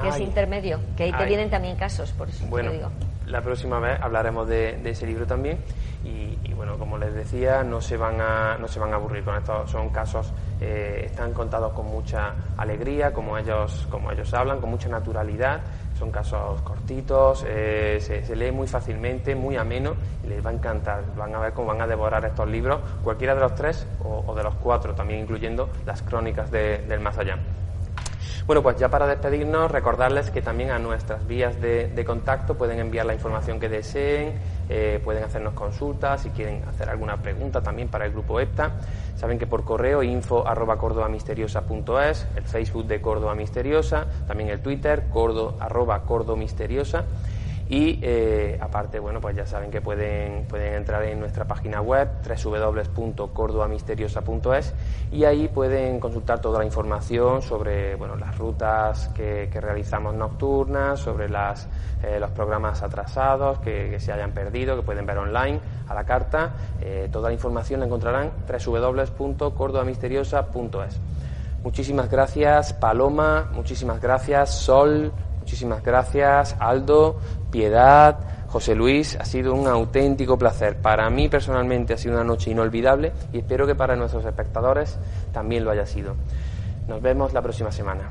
que es intermedio, que ahí te vienen también casos, por eso bueno, te digo. La próxima vez hablaremos de, ese libro también y, bueno, como les decía, no se van a, no se van a aburrir con esto, son casos, eh, están contados con mucha alegría, como ellos, como ellos hablan, con mucha naturalidad, son casos cortitos, eh, se, lee muy fácilmente, muy ameno y les va a encantar, van a ver cómo van a devorar estos libros, cualquiera de los tres o, de los cuatro, también incluyendo las crónicas del más allá. Bueno, pues ya para despedirnos, recordarles que también a nuestras vías de, contacto pueden enviar la información que deseen, eh, pueden hacernos consultas, si quieren hacer alguna pregunta también para el grupo EPTA. Saben que por correo info arroba cordobamisteriosa.es, el Facebook de Córdoba Misteriosa, también el Twitter, cordo arroba cordomisteriosa. Y eh, aparte, bueno, pues ya saben que pueden, pueden entrar en nuestra página web www.cordobamisteriosa.es y ahí pueden consultar toda la información sobre bueno, las rutas que, realizamos nocturnas, sobre las, eh, los programas atrasados que, se hayan perdido, que pueden ver online a la carta. Eh, toda la información la encontrarán www.cordobamisteriosa.es. Muchísimas gracias, Paloma, muchísimas gracias, Sol, Muchísimas gracias, Aldo, Piedad, José Luis. Ha sido un auténtico placer. Para mí personalmente ha sido una noche inolvidable y espero que para nuestros espectadores también lo haya sido. Nos vemos la próxima semana.